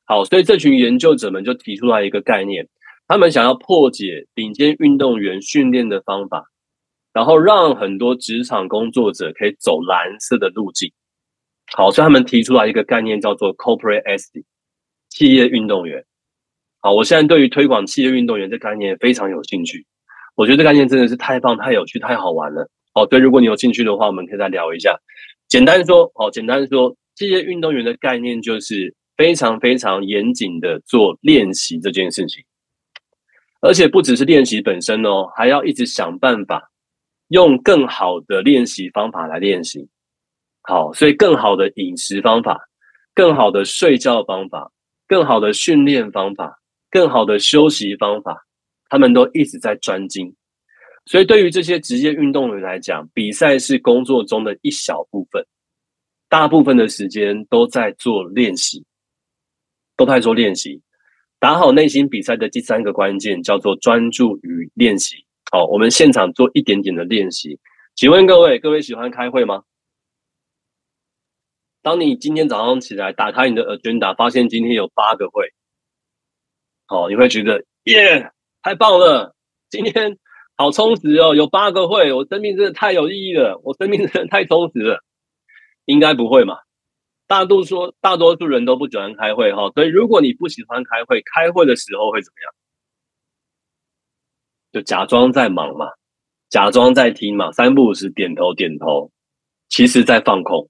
好，所以这群研究者们就提出来一个概念，他们想要破解顶尖运动员训练的方法，然后让很多职场工作者可以走蓝色的路径。好，所以他们提出来一个概念叫做 Corporate SD，企业运动员。好，我现在对于推广企业运动员这概念非常有兴趣。我觉得这概念真的是太棒、太有趣、太好玩了。好，所以如果你有兴趣的话，我们可以再聊一下。简单说，哦，简单说，企业运动员的概念就是非常非常严谨的做练习这件事情，而且不只是练习本身哦，还要一直想办法用更好的练习方法来练习。好，所以更好的饮食方法、更好的睡觉方法、更好的训练方法、更好的休息方法。他们都一直在专精，所以对于这些职业运动员来讲，比赛是工作中的一小部分，大部分的时间都在做练习，都在做练习。打好内心比赛的第三个关键叫做专注与练习。好，我们现场做一点点的练习。请问各位，各位喜欢开会吗？当你今天早上起来打开你的 agenda，发现今天有八个会，好，你会觉得耶。太棒了！今天好充实哦，有八个会，我生命真的太有意义了，我生命真的太充实了。应该不会嘛？大多数，大多数人都不喜欢开会哈，所以如果你不喜欢开会，开会的时候会怎么样？就假装在忙嘛，假装在听嘛，三不五时点头点头，其实在放空，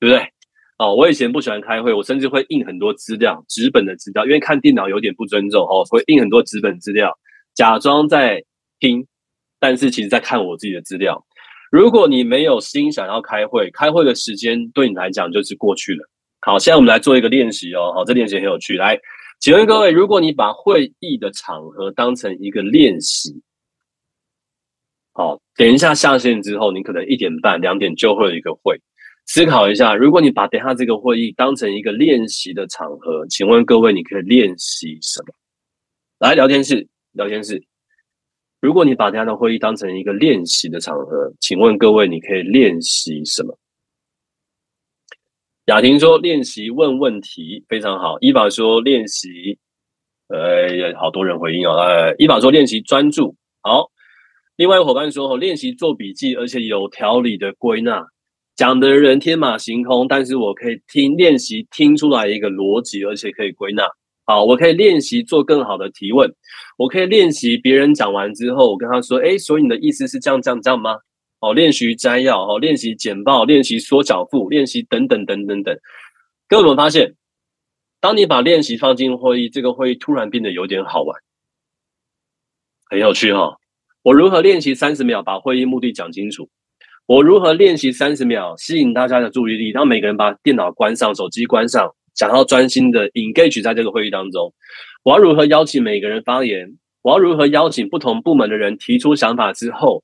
对不对？哦，我以前不喜欢开会，我甚至会印很多资料，纸本的资料，因为看电脑有点不尊重哦，会印很多纸本资料，假装在听，但是其实在看我自己的资料。如果你没有心想要开会，开会的时间对你来讲就是过去了。好，现在我们来做一个练习哦，好，这练习很有趣。来，请问各位，如果你把会议的场合当成一个练习，好，等一下下线之后，你可能一点半、两点就会有一个会。思考一下，如果你把等下这个会议当成一个练习的场合，请问各位，你可以练习什么？来，聊天室，聊天室。如果你把这样的会议当成一个练习的场合，请问各位，你可以练习什么？雅婷说：练习问问题，非常好。伊宝说：练习，呃，好多人回应哦。呃，伊宝说：练习专注，好。另外一个伙伴说：练习做笔记，而且有条理的归纳。讲的人天马行空，但是我可以听练习听出来一个逻辑，而且可以归纳。好，我可以练习做更好的提问，我可以练习别人讲完之后，我跟他说：“哎，所以你的意思是这样这样这样吗？”哦，练习摘要，哦，练习简报，练习缩小腹，练习等等等等等。各位有没有发现，当你把练习放进会议，这个会议突然变得有点好玩，很有趣哈。我如何练习三十秒把会议目的讲清楚？我如何练习三十秒吸引大家的注意力，让每个人把电脑关上、手机关上，想要专心的 engage 在这个会议当中？我要如何邀请每个人发言？我要如何邀请不同部门的人提出想法之后，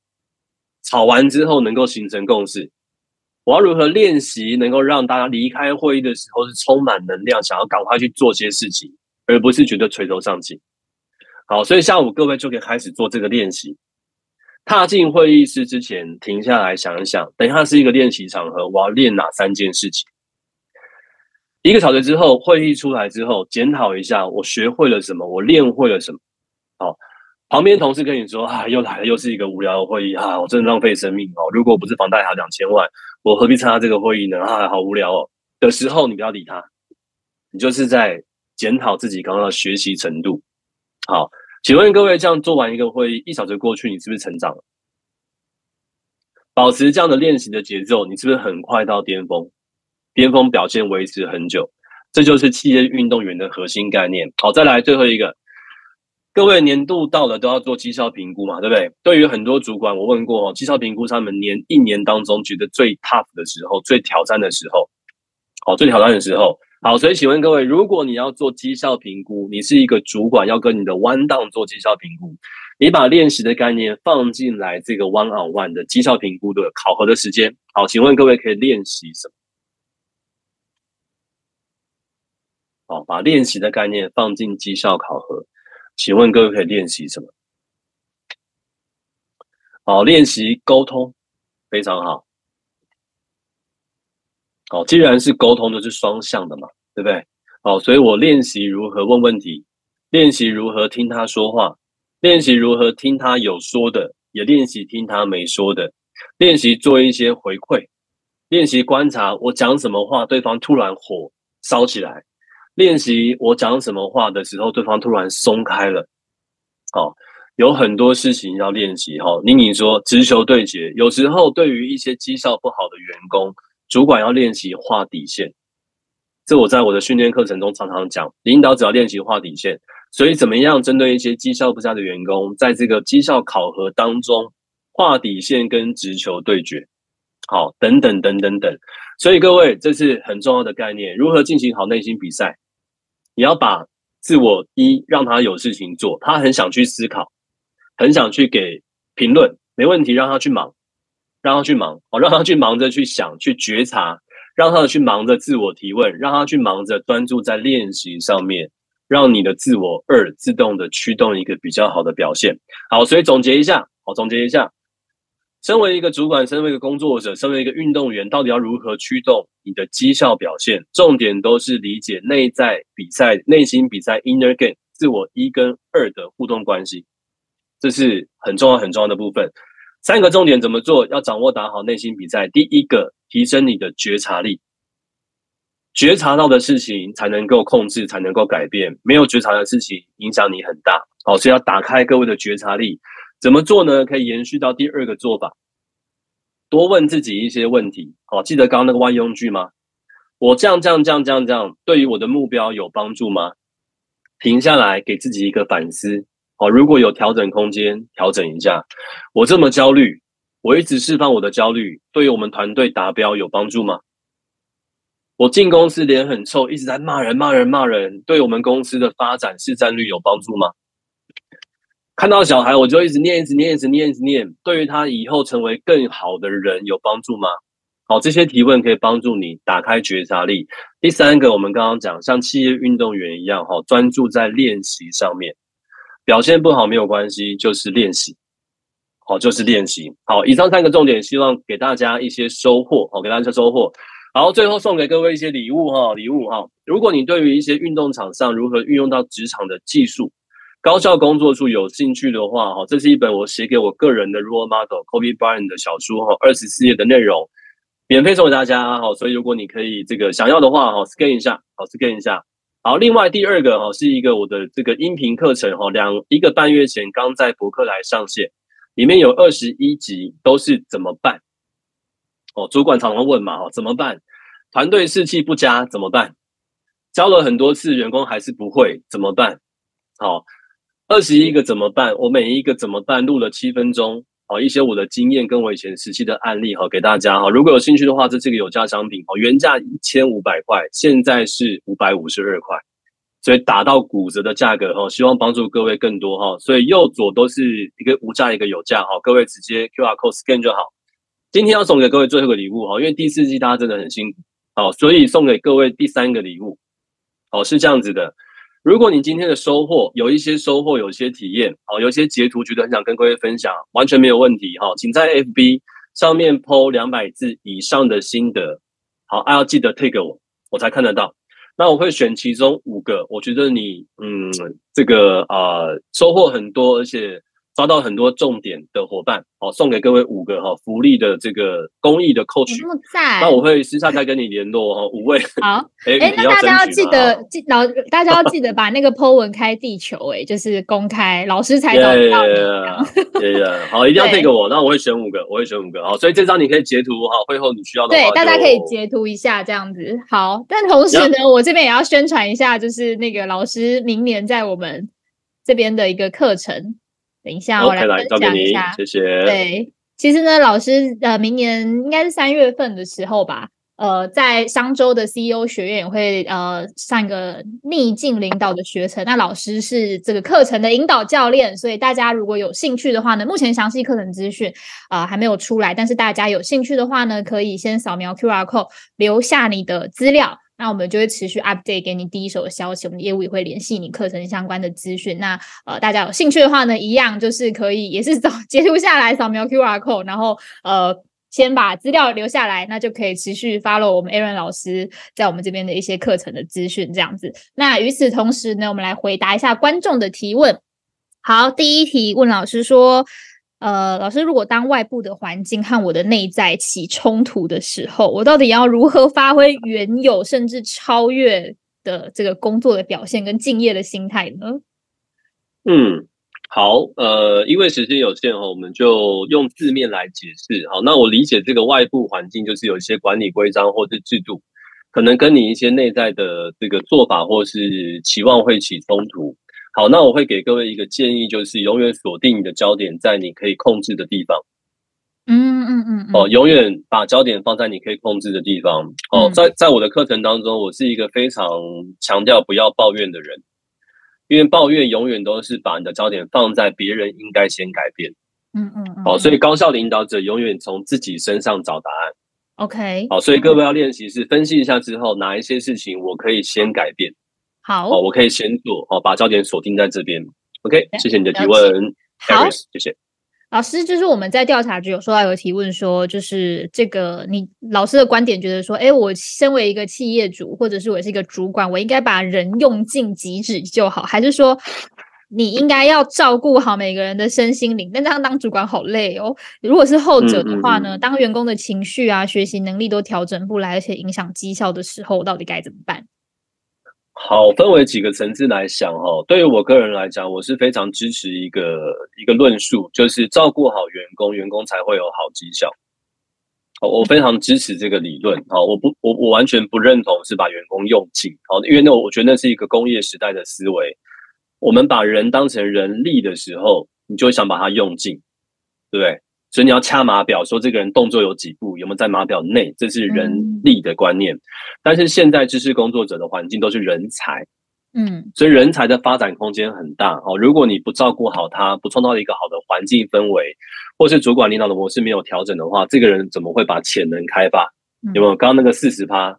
吵完之后能够形成共识？我要如何练习能够让大家离开会议的时候是充满能量，想要赶快去做些事情，而不是觉得垂头丧气？好，所以下午各位就可以开始做这个练习。踏进会议室之前，停下来想一想，等一下是一个练习场合，我要练哪三件事情？一个小时之后，会议出来之后，检讨一下我学会了什么，我练会了什么。好，旁边同事跟你说啊，又来了，又是一个无聊的会议啊，我真的浪费生命哦。如果不是房贷还两千万，我何必参加这个会议呢？啊，好无聊哦。的时候，你不要理他，你就是在检讨自己刚刚的学习程度。好。请问各位，这样做完一个会议，一小时过去，你是不是成长了？保持这样的练习的节奏，你是不是很快到巅峰？巅峰表现维持很久，这就是企业运动员的核心概念。好，再来最后一个，各位年度到了都要做绩效评估嘛，对不对？对于很多主管，我问过哦，绩效评估他们年一年当中觉得最 tough 的时候，最挑战的时候，好，最挑战的时候。好，所以请问各位，如果你要做绩效评估，你是一个主管，要跟你的 one down 做绩效评估，你把练习的概念放进来，这个 one on one 的绩效评估的考核的时间，好，请问各位可以练习什么？好，把练习的概念放进绩效考核，请问各位可以练习什么？好，练习沟通，非常好。好，既然是沟通，就是双向的嘛，对不对？好，所以我练习如何问问题，练习如何听他说话，练习如何听他有说的，也练习听他没说的，练习做一些回馈，练习观察我讲什么话，对方突然火烧起来，练习我讲什么话的时候，对方突然松开了。好，有很多事情要练习。哈，宁宁说直球对决，有时候对于一些绩效不好的员工，主管要练习画底线。这我在我的训练课程中常常讲，领导只要练习画底线。所以怎么样针对一些绩效不佳的员工，在这个绩效考核当中画底线跟直球对决，好，等等等等等。所以各位，这是很重要的概念，如何进行好内心比赛？你要把自我一让他有事情做，他很想去思考，很想去给评论，没问题，让他去忙，让他去忙，哦，让他去忙着去想，去觉察，让他去忙着自我提问，让他去忙着专注在练习上面。让你的自我二自动的驱动一个比较好的表现。好，所以总结一下，好，总结一下，身为一个主管，身为一个工作者，身为一个运动员，到底要如何驱动你的绩效表现？重点都是理解内在比赛、内心比赛 （inner game） 自我一跟二的互动关系，这是很重要很重要的部分。三个重点怎么做？要掌握打好内心比赛。第一个，提升你的觉察力。觉察到的事情才能够控制，才能够改变。没有觉察的事情影响你很大。好，所以要打开各位的觉察力。怎么做呢？可以延续到第二个做法，多问自己一些问题。好，记得刚刚那个万用句吗？我这样这样这样这样这样，对于我的目标有帮助吗？停下来，给自己一个反思。好，如果有调整空间，调整一下。我这么焦虑，我一直释放我的焦虑，对于我们团队达标有帮助吗？我进公司脸很臭，一直在骂人、骂人、骂人，对我们公司的发展市占率有帮助吗？看到小孩我就一直念、一直念、一直念、一直念，对于他以后成为更好的人有帮助吗？好，这些提问可以帮助你打开觉察力。第三个，我们刚刚讲，像企业运动员一样，哈，专注在练习上面，表现不好没有关系，就是练习，好，就是练习。好，以上三个重点，希望给大家一些收获，好，给大家收获。好，最后送给各位一些礼物哈，礼物哈。如果你对于一些运动场上如何运用到职场的技术、高效工作术有兴趣的话哈，这是一本我写给我个人的 role model Kobe Bryant 的小书哈，二十四页的内容，免费送给大家哈。所以如果你可以这个想要的话哈，scan 一下，好 scan 一下。好，另外第二个哈是一个我的这个音频课程哈，两一个半月前刚在博客来上线，里面有二十一集都是怎么办。哦，主管常常问嘛，哦，怎么办？团队士气不佳怎么办？教了很多次，员工还是不会怎么办？好，二十一个怎么办？我每一个怎么办？录了七分钟，好，一些我的经验跟我以前实际的案例，好，给大家哈。如果有兴趣的话，这是一个有价商品，哦，原价一千五百块，现在是五百五十二块，所以打到骨折的价格哈，希望帮助各位更多哈。所以右左都是一个无价，一个有价哈，各位直接 Q R code scan 就好。今天要送给各位最后一个礼物哈，因为第四季大家真的很辛苦，好，所以送给各位第三个礼物，好是这样子的。如果你今天的收获有一些收获，有一些体验，好，有一些截图觉得很想跟各位分享，完全没有问题哈，请在 FB 上面 PO 两百字以上的心得，好，还要记得 take 我，我才看得到。那我会选其中五个，我觉得你嗯，这个啊收获很多，而且。抓到很多重点的伙伴，好，送给各位五个哈福利的这个公益的 coach，那我会私下再跟你联络哈，五位好，哎，那大家要记得记老，大家要记得把那个 po 文开地球，哎，就是公开，老师才找到你。对呀，好，一定要配给我，那我会选五个，我会选五个，好，所以这张你可以截图哈，会后你需要的对，大家可以截图一下这样子，好，但同时呢，我这边也要宣传一下，就是那个老师明年在我们这边的一个课程。等一下，我来分享一下。谢谢。对，其实呢，老师呃，明年应该是三月份的时候吧，呃，在商周的 CEO 学院也会呃上一个逆境领导的学程。那老师是这个课程的引导教练，所以大家如果有兴趣的话呢，目前详细课程资讯啊还没有出来，但是大家有兴趣的话呢，可以先扫描 QR code 留下你的资料。那我们就会持续 update 给你第一手的消息，我们的业务也会联系你课程相关的资讯。那呃，大家有兴趣的话呢，一样就是可以也是 扫截图下来，扫描 QR code，然后呃，先把资料留下来，那就可以持续 follow 我们 Aaron 老师在我们这边的一些课程的资讯，这样子。那与此同时呢，我们来回答一下观众的提问。好，第一题问老师说。呃，老师，如果当外部的环境和我的内在起冲突的时候，我到底要如何发挥原有甚至超越的这个工作的表现跟敬业的心态呢？嗯，好，呃，因为时间有限哈，我们就用字面来解释。好，那我理解这个外部环境就是有一些管理规章或是制度，可能跟你一些内在的这个做法或是期望会起冲突。好，那我会给各位一个建议，就是永远锁定你的焦点在你可以控制的地方。嗯嗯嗯，哦，永远把焦点放在你可以控制的地方。哦，在在我的课程当中，我是一个非常强调不要抱怨的人。因为抱怨永远都是把你的焦点放在别人应该先改变，嗯嗯，好，所以高效领导者永远从自己身上找答案。OK，好，所以各位要练习是分析一下之后，哪一些事情我可以先改变，好，哦，我可以先做，哦，把焦点锁定在这边。OK，谢谢你的提问，好，谢谢。老师，就是我们在调查局有收到有提问说，就是这个你老师的观点，觉得说，哎，我身为一个企业主，或者是我是一个主管，我应该把人用尽极致就好，还是说你应该要照顾好每个人的身心灵？但这样当主管好累哦。如果是后者的话呢，当员工的情绪啊、学习能力都调整不来，而且影响绩效的时候，到底该怎么办？好，分为几个层次来想哈。对于我个人来讲，我是非常支持一个一个论述，就是照顾好员工，员工才会有好绩效。好，我非常支持这个理论。好，我不，我我完全不认同是把员工用尽。好，因为那我觉得那是一个工业时代的思维。我们把人当成人力的时候，你就想把它用尽，对不对？所以你要掐码表，说这个人动作有几步，有没有在码表内，这是人力的观念。但是现在知识工作者的环境都是人才，嗯，所以人才的发展空间很大哦。如果你不照顾好他，不创造一个好的环境氛围，或是主管领导的模式没有调整的话，这个人怎么会把潜能开发？有没有？刚刚那个四十趴，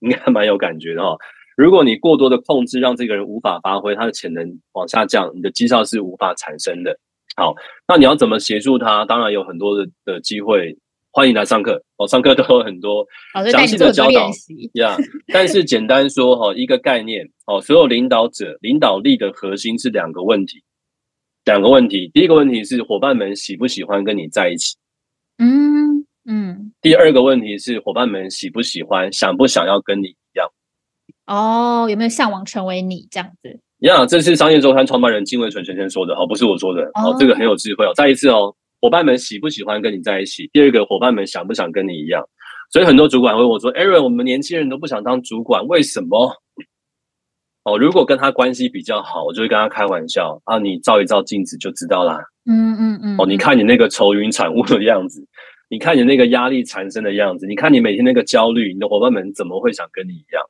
应该蛮有感觉的哦。如果你过多的控制，让这个人无法发挥他的潜能往下降，你的绩效是无法产生的。好，那你要怎么协助他？当然有很多的的机会，欢迎来上课哦。上课都有很多详细的教导呀。但是简单说哈，一个概念哦，所有领导者领导力的核心是两个问题，两个问题。第一个问题是伙伴们喜不喜欢跟你在一起？嗯嗯。第二个问题是伙伴们喜不喜欢，想不想要跟你一样？哦，有没有向往成为你这样子？呀，这是商业周刊创办人金伟纯先生说的，哦，不是我说的，哦，这个很有智慧哦。再一次哦，伙伴们喜不喜欢跟你在一起？第二个，伙伴们想不想跟你一样？所以很多主管问我说：“Aaron，我们年轻人都不想当主管，为什么？”哦，如果跟他关系比较好，我就会跟他开玩笑啊，你照一照镜子就知道啦。嗯嗯嗯。哦，你看你那个愁云惨雾的样子，你看你那个压力缠身的样子，你看你每天那个焦虑，你的伙伴们怎么会想跟你一样？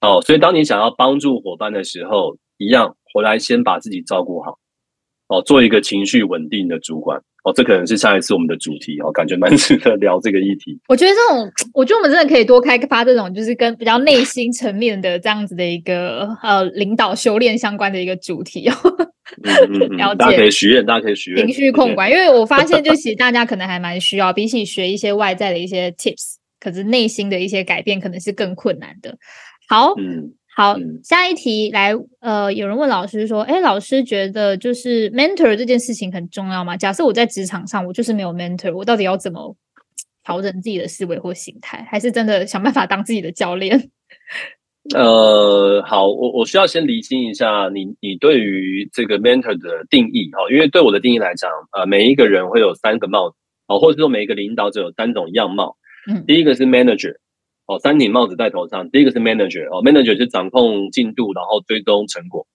哦，所以当你想要帮助伙伴的时候。一样回来，先把自己照顾好哦，做一个情绪稳定的主管哦。这可能是下一次我们的主题哦，感觉蛮 值得聊这个议题。我觉得这种，我觉得我们真的可以多开发这种，就是跟比较内心层面的这样子的一个呃领导修炼相关的一个主题哦。了解，大家可以许愿，大家可以许愿情绪控管，因为我发现，就其实大家可能还蛮需要，比起学一些外在的一些 tips，可是内心的一些改变可能是更困难的。好，嗯。好，下一题来，呃，有人问老师说，哎，老师觉得就是 mentor 这件事情很重要吗？假设我在职场上，我就是没有 mentor，我到底要怎么调整自己的思维或心态？还是真的想办法当自己的教练？呃，好，我我需要先厘清一下你你对于这个 mentor 的定义哈，因为对我的定义来讲，呃，每一个人会有三个帽子，哦，或者说每一个领导者有三种样貌，嗯，第一个是 manager。哦，三顶帽子戴头上，第一个是 manager 哦，manager 是掌控进度，然后追踪成果。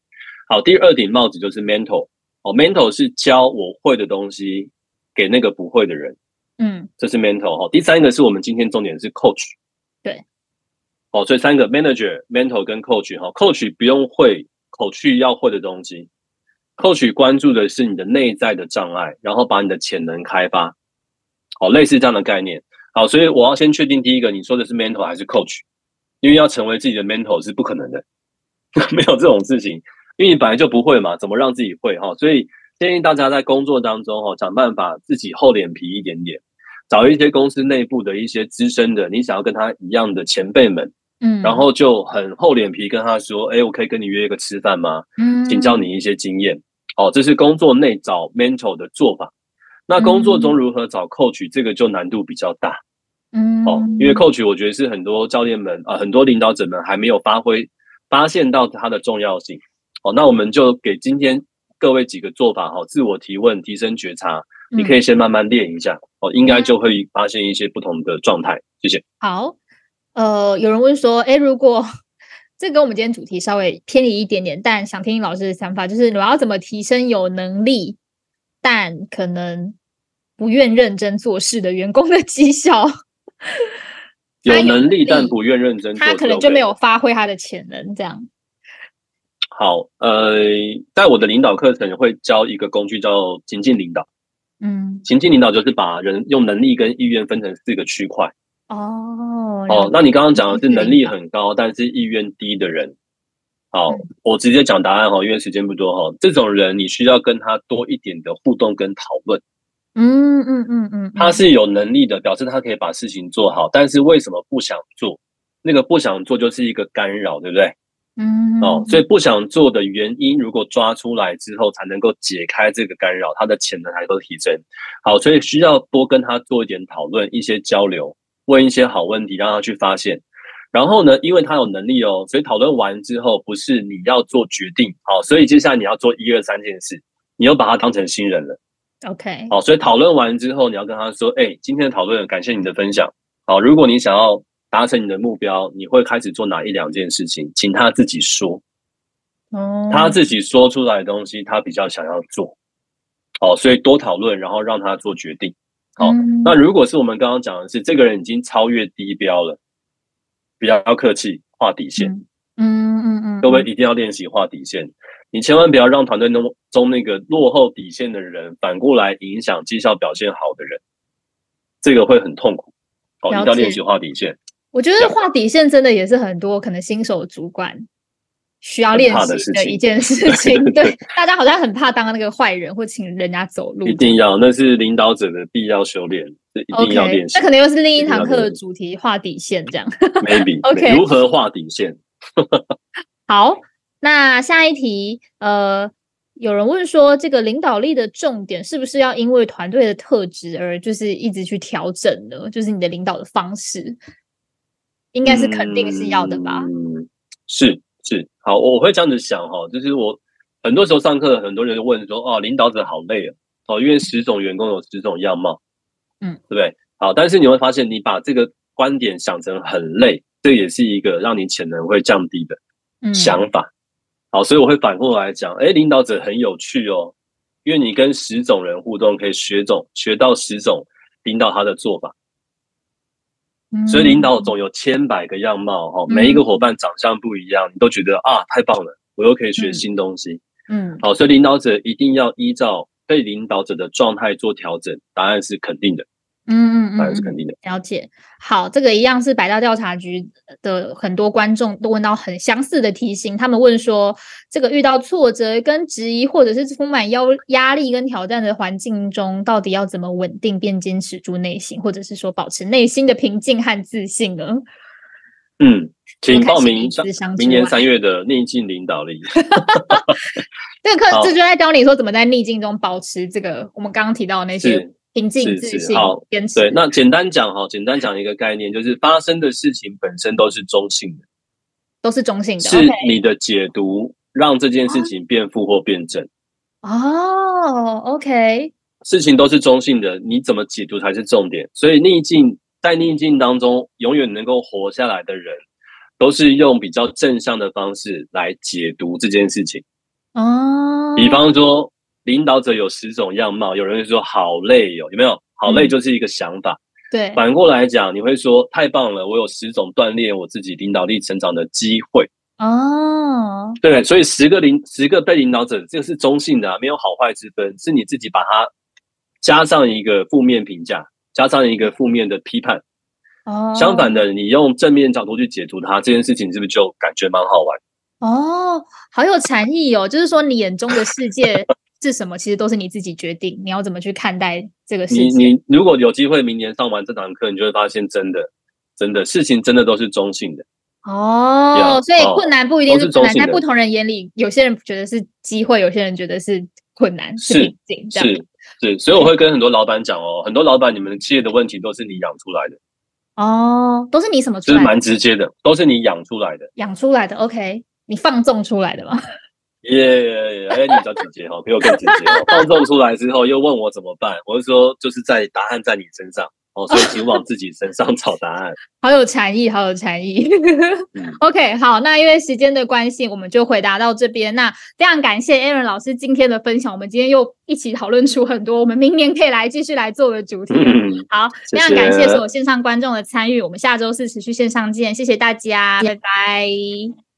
好，第二顶帽子就是 mentor 哦，mentor 是教我会的东西给那个不会的人，嗯，这是 mentor 哦。第三个是我们今天重点是 coach，对，哦，所以三个 manager、mentor 跟 coach 哈，coach 不用会，coach 要会的东西，coach 关注的是你的内在的障碍，然后把你的潜能开发，哦，类似这样的概念。好，所以我要先确定第一个，你说的是 mentor 还是 coach？因为要成为自己的 mentor 是不可能的，没有这种事情，因为你本来就不会嘛，怎么让自己会哈？所以建议大家在工作当中哈，想办法自己厚脸皮一点点，找一些公司内部的一些资深的，你想要跟他一样的前辈们，嗯，然后就很厚脸皮跟他说，哎，我可以跟你约一个吃饭吗？嗯，请教你一些经验。哦，这是工作内找 mentor 的做法。那工作中如何找 coach，这个就难度比较大。嗯，哦，因为 coach 我觉得是很多教练们啊、很多领导者们还没有发挥发现到它的重要性。哦，那我们就给今天各位几个做法哈、哦，自我提问、提升觉察，你可以、先慢慢练一下哦，应该就会发现一些不同的状态。谢谢。好。呃，有人问说，哎，如果这跟我们今天主题稍微偏离一点点，但想听听老师的想法，就是我要怎么提升有能力但可能不愿认真做事的员工的绩效？有能力但不愿认真做，他可能就没有。发挥他的潜能，这样。好，呃，在我的领导课程会教一个工具叫情境领导。嗯，情境领导就是把人用能力跟意愿分成四个区块。哦，哦，那你刚刚讲的是能力很高，但是意愿低的人。好嗯，我直接讲答案哈，因为时间不多哈。这种人你需要跟他多一点的互动跟讨论。嗯嗯嗯嗯，他是有能力的，表示他可以把事情做好，但是为什么不想做？那个不想做就是一个干扰，对不对？嗯哦，所以不想做的原因，如果抓出来之后，才能够解开这个干扰，他的潜能才能够提升。好，所以需要多跟他做一点讨论，一些交流，问一些好问题，让他去发现。然后呢，因为他有能力哦，所以讨论完之后，不是你要做决定，好，所以接下来你要做一二三件事，你又把他当成新人了。OK，好，所以讨论完之后，你要跟他说：“哎、今天的讨论感谢你的分享。好，如果你想要达成你的目标，你会开始做哪一两件事情？请他自己说，哦，他自己说出来的东西，他比较想要做。哦，所以多讨论，然后让他做决定。好，嗯那如果是我们刚刚讲的是这个人已经超越低标了，比较要客气，画底线。嗯，各位一定要练习画底线，你千万不要让团队中中那个落后底线的人反过来影响绩效表现好的人，这个会很痛苦。哦，了解一定要练习画底线，我觉得画底线真的也是很多可能新手主管需要很练习的一件 事情。对，大家好像很怕当那个坏人或请人家走路。一定要，那是领导者的必要修炼，这一定要练习。那可能又是另一堂课的主题，画底线这样。maybe OK 如何画底线？好，那下一题，呃，有人问说，这个领导力的重点是不是要因为团队的特质而就是一直去调整呢？就是你的领导的方式，应该是肯定是要的吧？嗯，是是，好，我会这样子想哈，就是我很多时候上课，很多人就问说，哦，领导者好累啊，哦，因为十种员工有十种样貌，嗯，对不对？好，但是你会发现，你把这个观点想成很累，这也是一个让你潜能会降低的嗯，想法。好，所以我会反过来讲，哎，领导者很有趣哦，因为你跟十种人互动，可以学种学到十种领导他的做法。嗯所以领导总有千百个样貌哈，每一个伙伴长相不一样，你都觉得啊太棒了，我又可以学嗯新东西。嗯好，所以领导者一定要依照被领导者的状态做调整，答案是肯定的，嗯嗯嗯是肯定的。了解。好，这个一样是百大调查局的很多观众都问到很相似的题型，他们问说，这个遇到挫折跟质疑，或者是充满压压力跟挑战的环境中，到底要怎么稳定并坚持住内心，或者是说保持内心的平静和自信呢？嗯，请报名明年三月的逆境领导力。这个课好这就在教你说怎么在逆境中保持这个我们刚刚提到的那些是平静、自信好、坚持。对，那简单讲哈，简单讲一个概念，就是发生的事情本身都是中性的，都是中性的。是你的解读让这件事情变负或变正。哦，OK，事情都是中性的，你怎么解读才是重点。所以逆境在逆境当中，永远能够活下来的人，都是用比较正向的方式来解读这件事情。哦，比方说，领导者有十种样貌，有人会说好累哦，有没有？好累嗯就是一个想法。对，反过来讲，你会说太棒了，我有十种锻炼我自己领导力成长的机会。哦，对，所以十个领十个被领导者，这个是中性的、啊，没有好坏之分，是你自己把它加上一个负面评价，加上一个负面的批判。哦，相反的，你用正面角度去解读它，这件事情是不是就感觉蛮好玩？哦，好有禅意哦，就是说你眼中的世界是什么，其实都是你自己决定，你要怎么去看待这个世你。你如果有机会明年上完这堂课，你就会发现真的真的事情真的都是中性的。哦所以困难不一定都是困难，在不同人眼里，有些人觉得是机会，有些人觉得是困难，是是瓶颈，这样。是是，所以我会跟很多老板讲哦，很多老板你们企业的问题都是你养出来的，哦，都是你什么出就是来？蛮直接的，都是你养出来的。养出来的，OK，你放纵出来的吗？耶、哎，你比较直接哈，比我更直接哦。放纵出来之后，又问我怎么办，我就说就是在答案在你身上哦，所以请往自己身上找答案。好有禅意，好有禅意。嗯 OK，好，那因为时间的关系，我们就回答到这边。那非常感谢 Aaron 老师今天的分享，我们今天又一起讨论出很多我们明年可以来继续来做的主题。嗯，好，谢非常感谢谢所有线上观众的参与，我们下周四持续线上见，谢谢大家，拜拜。